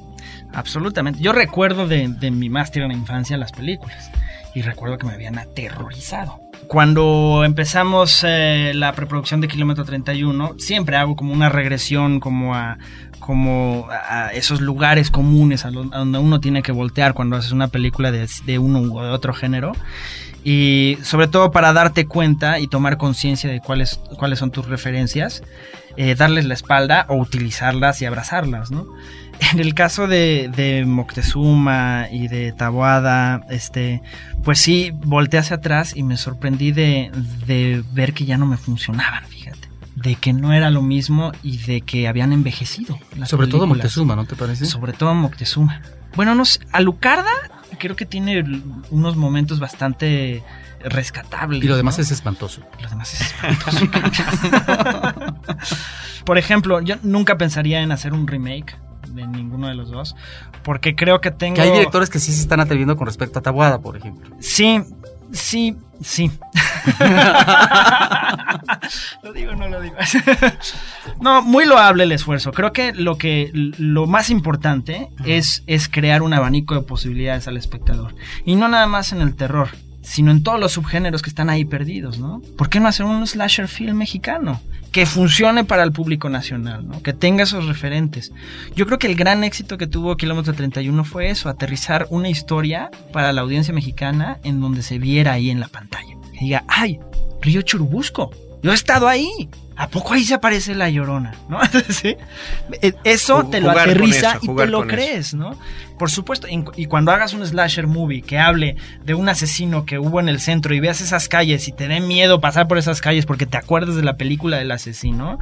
Absolutamente. Yo recuerdo de, de mi más tierna infancia las películas y recuerdo que me habían aterrorizado. Cuando empezamos eh, la preproducción de Kilómetro 31, siempre hago como una regresión como a, como a esos lugares comunes a, donde uno tiene que voltear cuando haces una película de, de uno u otro género. Y sobre todo para darte cuenta y tomar conciencia de cuáles, cuáles son tus referencias, eh, darles la espalda o utilizarlas y abrazarlas, ¿no? En el caso de, de Moctezuma y de Taboada, este, pues sí, volteé hacia atrás y me sorprendí de, de ver que ya no me funcionaban, fíjate. De que no era lo mismo y de que habían envejecido. Sobre todo. Moctezuma, ¿no te parece? Sobre todo Moctezuma. Bueno, no sé, Alucarda creo que tiene unos momentos bastante rescatables. Y lo demás ¿no? es espantoso. Lo demás es espantoso. Por ejemplo, yo nunca pensaría en hacer un remake de ninguno de los dos, porque creo que tengo... Que hay directores que sí se están atreviendo con respecto a Taboada, por ejemplo. Sí, sí, sí. lo digo, no lo digo. no, muy loable el esfuerzo. Creo que lo que lo más importante es, es crear un abanico de posibilidades al espectador. Y no nada más en el terror, sino en todos los subgéneros que están ahí perdidos, ¿no? ¿Por qué no hacer un slasher film mexicano? Que funcione para el público nacional, ¿no? Que tenga esos referentes. Yo creo que el gran éxito que tuvo Kilómetro 31 fue eso, aterrizar una historia para la audiencia mexicana en donde se viera ahí en la pantalla. Que diga, ¡ay! Río Churubusco. Yo he estado ahí. ¿A poco ahí se aparece la llorona? ¿No? ¿Sí? Eh, Eso te lo aterriza eso, y te lo eso. crees, ¿no? Por supuesto, y cuando hagas un slasher movie que hable de un asesino que hubo en el centro y veas esas calles y te dé miedo pasar por esas calles porque te acuerdas de la película del asesino,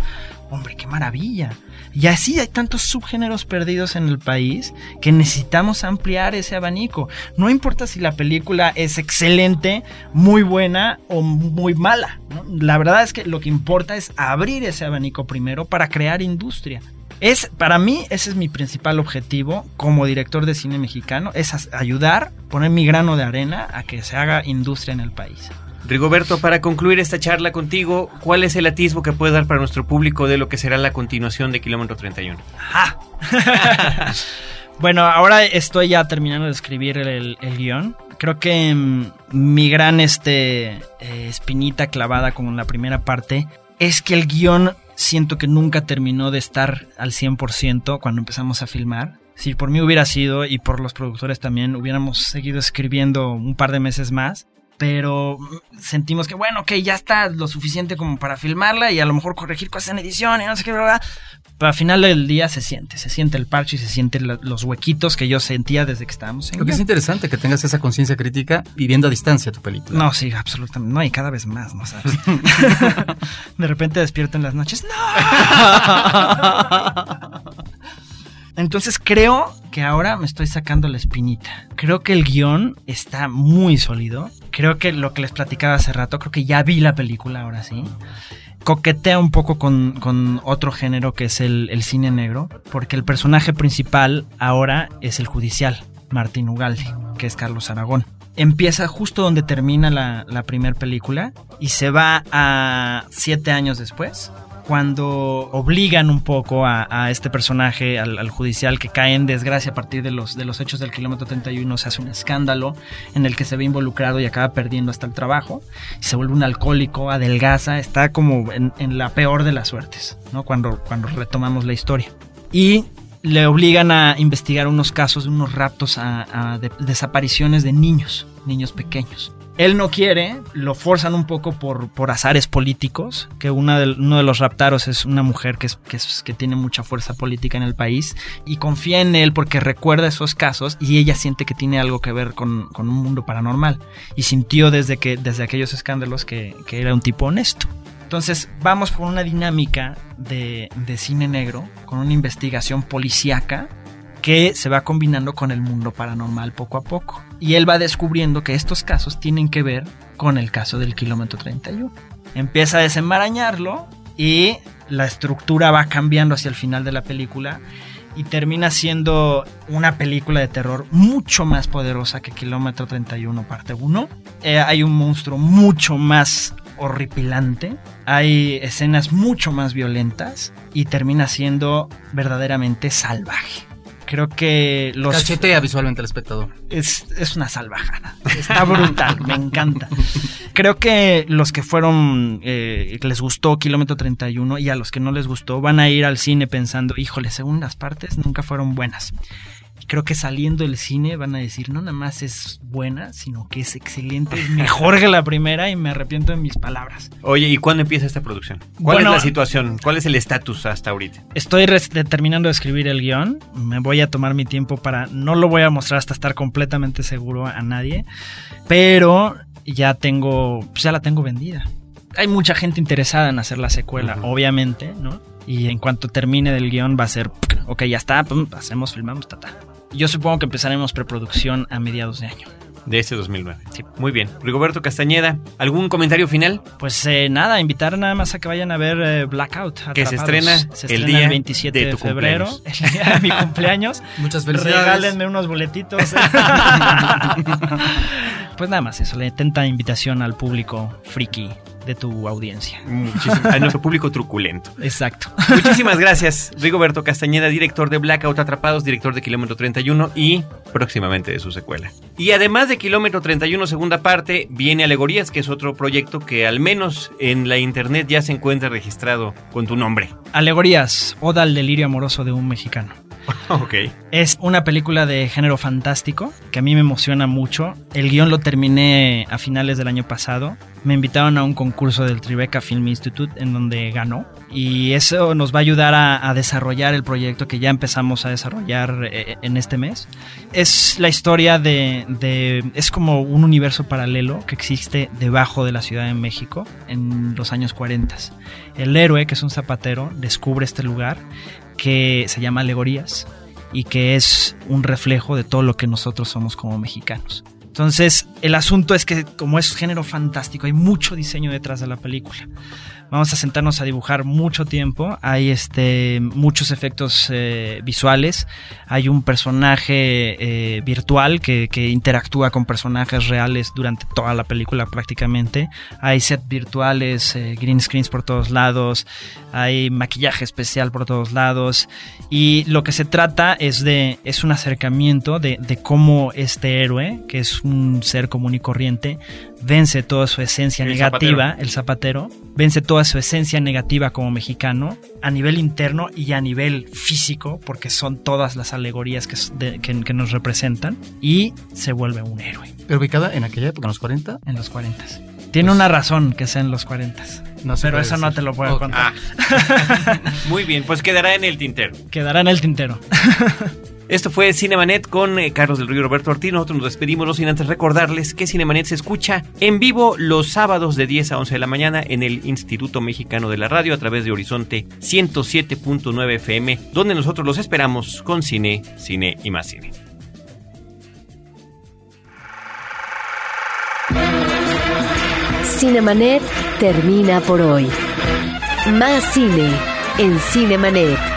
hombre, qué maravilla. Y así hay tantos subgéneros perdidos en el país que necesitamos ampliar ese abanico. No importa si la película es excelente, muy buena o muy mala. La verdad es que lo que importa es abrir ese abanico primero para crear industria. Es, para mí, ese es mi principal objetivo como director de cine mexicano, es ayudar, poner mi grano de arena a que se haga industria en el país. Rigoberto, para concluir esta charla contigo, ¿cuál es el atisbo que puedes dar para nuestro público de lo que será la continuación de Kilómetro 31? Bueno, ahora estoy ya terminando de escribir el, el guion. Creo que mm, mi gran este, eh, espinita clavada con la primera parte es que el guion siento que nunca terminó de estar al 100% cuando empezamos a filmar. Si por mí hubiera sido y por los productores también hubiéramos seguido escribiendo un par de meses más, pero sentimos que bueno, ok, ya está lo suficiente como para filmarla y a lo mejor corregir cosas en edición y no sé qué, ¿verdad? Pero al final del día se siente, se siente el parche y se sienten los huequitos que yo sentía desde que estábamos en Lo que es interesante que tengas esa conciencia crítica viviendo a distancia tu película. No, sí, absolutamente. No, y cada vez más, ¿no sabes? De repente despierto en las noches. ¡No! Entonces creo que ahora me estoy sacando la espinita. Creo que el guion está muy sólido. Creo que lo que les platicaba hace rato, creo que ya vi la película ahora sí. Coquetea un poco con, otro género que es el, cine negro, porque el personaje principal ahora es el judicial, Martín Ugalde, que es Carlos Aragón empieza justo donde termina la, la primera película y se va a siete años después, cuando obligan un poco a, a este personaje, al, al judicial, que cae en desgracia a partir de los, de los hechos del kilómetro 31, se hace un escándalo en el que se ve involucrado y acaba perdiendo hasta el trabajo, se vuelve un alcohólico, adelgaza, está como en, en la peor de las suertes, ¿no? Cuando, cuando retomamos la historia. Y le obligan a investigar unos casos de unos raptos a, a de- desapariciones de niños, niños pequeños. Él no quiere, lo forzan un poco por, por azares políticos, que una del- uno de los raptaros es una mujer que, es- que tiene mucha fuerza política en el país y confía en él porque recuerda esos casos y ella siente que tiene algo que ver con, con un mundo paranormal y sintió desde, que, desde aquellos escándalos que, que era un tipo honesto. Entonces vamos por una dinámica de, de cine negro, con una investigación policíaca que se va combinando con el mundo paranormal poco a poco. Y él va descubriendo que estos casos tienen que ver con el caso del kilómetro 31. Empieza a desenmarañarlo y la estructura va cambiando hacia el final de la película y termina siendo una película de terror mucho más poderosa que Kilómetro 31 parte 1. Eh, hay un monstruo mucho más horripilante, hay escenas mucho más violentas y termina siendo verdaderamente salvaje. Creo que los... Cachetea visualmente al espectador. Es, es una salvajada. Está brutal, me encanta. Creo que los que fueron, eh, que les gustó Kilómetro 31 y a los que no les gustó van a ir al cine pensando, híjole, segundas partes nunca fueron buenas. Creo que saliendo del cine van a decir, no nada más es buena, sino que es excelente, es mejor que la primera y me arrepiento de mis palabras. Oye, ¿y cuándo empieza esta producción? ¿Cuál Bueno, es la situación? ¿Cuál es el estatus hasta ahorita? Estoy terminando de escribir el guion. Me voy a tomar mi tiempo para. No lo voy a mostrar hasta estar completamente seguro a nadie. Pero ya tengo. Pues ya la tengo vendida. Hay mucha gente interesada en hacer la secuela, obviamente, ¿no? Y en cuanto termine del guion va a ser. Ok, ya está, pum, hacemos, filmamos, ta, ta. Yo supongo que empezaremos preproducción a mediados de año. De este 2009. Muy bien. Rigoberto Castañeda, ¿algún comentario final? Pues eh, nada, invitar nada más a que vayan a ver eh, Blackout. Que se estrena Se el estrena día el 27 de febrero, cumpleaños. el día de mi cumpleaños. Muchas felicidades. Regálenme unos boletitos. pues nada más eso, le tenta invitación al público friki de tu audiencia. Muchísimo- a nuestro público truculento. Exacto. Muchísimas gracias, Rigoberto Castañeda, director de Blackout Atrapados, director de Kilómetro 31 y próximamente de su secuela. Y además de Kilómetro 31 segunda parte, viene Alegorías, que es otro proyecto que al menos en la internet ya se encuentra registrado con tu nombre. Alegorías, Oda al delirio amoroso de un mexicano. ok. Es una película de género fantástico que a mí me emociona mucho. El guion lo terminé a finales del año pasado. Me invitaron a un concurso del Tribeca Film Institute en donde ganó. Y eso nos va a ayudar a, desarrollar el proyecto que ya empezamos a desarrollar eh, en este mes. Es la historia de- Es como un universo paralelo que existe debajo de la Ciudad de México en los años 40. El héroe, que es un zapatero, descubre este lugar que se llama Alegorías y que es un reflejo de todo lo que nosotros somos como mexicanos. Entonces, el asunto es que como es género fantástico, hay mucho diseño detrás de la película. Vamos a sentarnos a dibujar mucho tiempo. Hay este muchos efectos eh, visuales. Hay un personaje eh, virtual que, que interactúa con personajes reales durante toda la película prácticamente. Hay sets virtuales, eh, green screens por todos lados. Hay maquillaje especial por todos lados. Y lo que se trata es de es un acercamiento de cómo este héroe, que es un ser común y corriente, vence toda su esencia El negativa, zapatero. el zapatero, vence toda su esencia negativa como mexicano a nivel interno y a nivel físico, porque son todas las alegorías que, de- que- que nos representan, y se vuelve un héroe Pero ubicada en aquella época, en los 40. en los 40. Tiene una razón que sea en los 40. No pero eso no te lo puedo contar. Muy bien, pues quedará en el tintero. Quedará en el tintero. Esto fue Cinemanet con eh, Carlos del Río y Roberto Ortiz. Nosotros nos despedimos, no sin antes recordarles que Cinemanet se escucha en vivo los sábados de 10 a 11 de la mañana en el Instituto Mexicano de la Radio a través de Horizonte 107.9 FM, donde nosotros los esperamos con cine, cine y más cine. Cinemanet termina por hoy. Más cine en Cinemanet.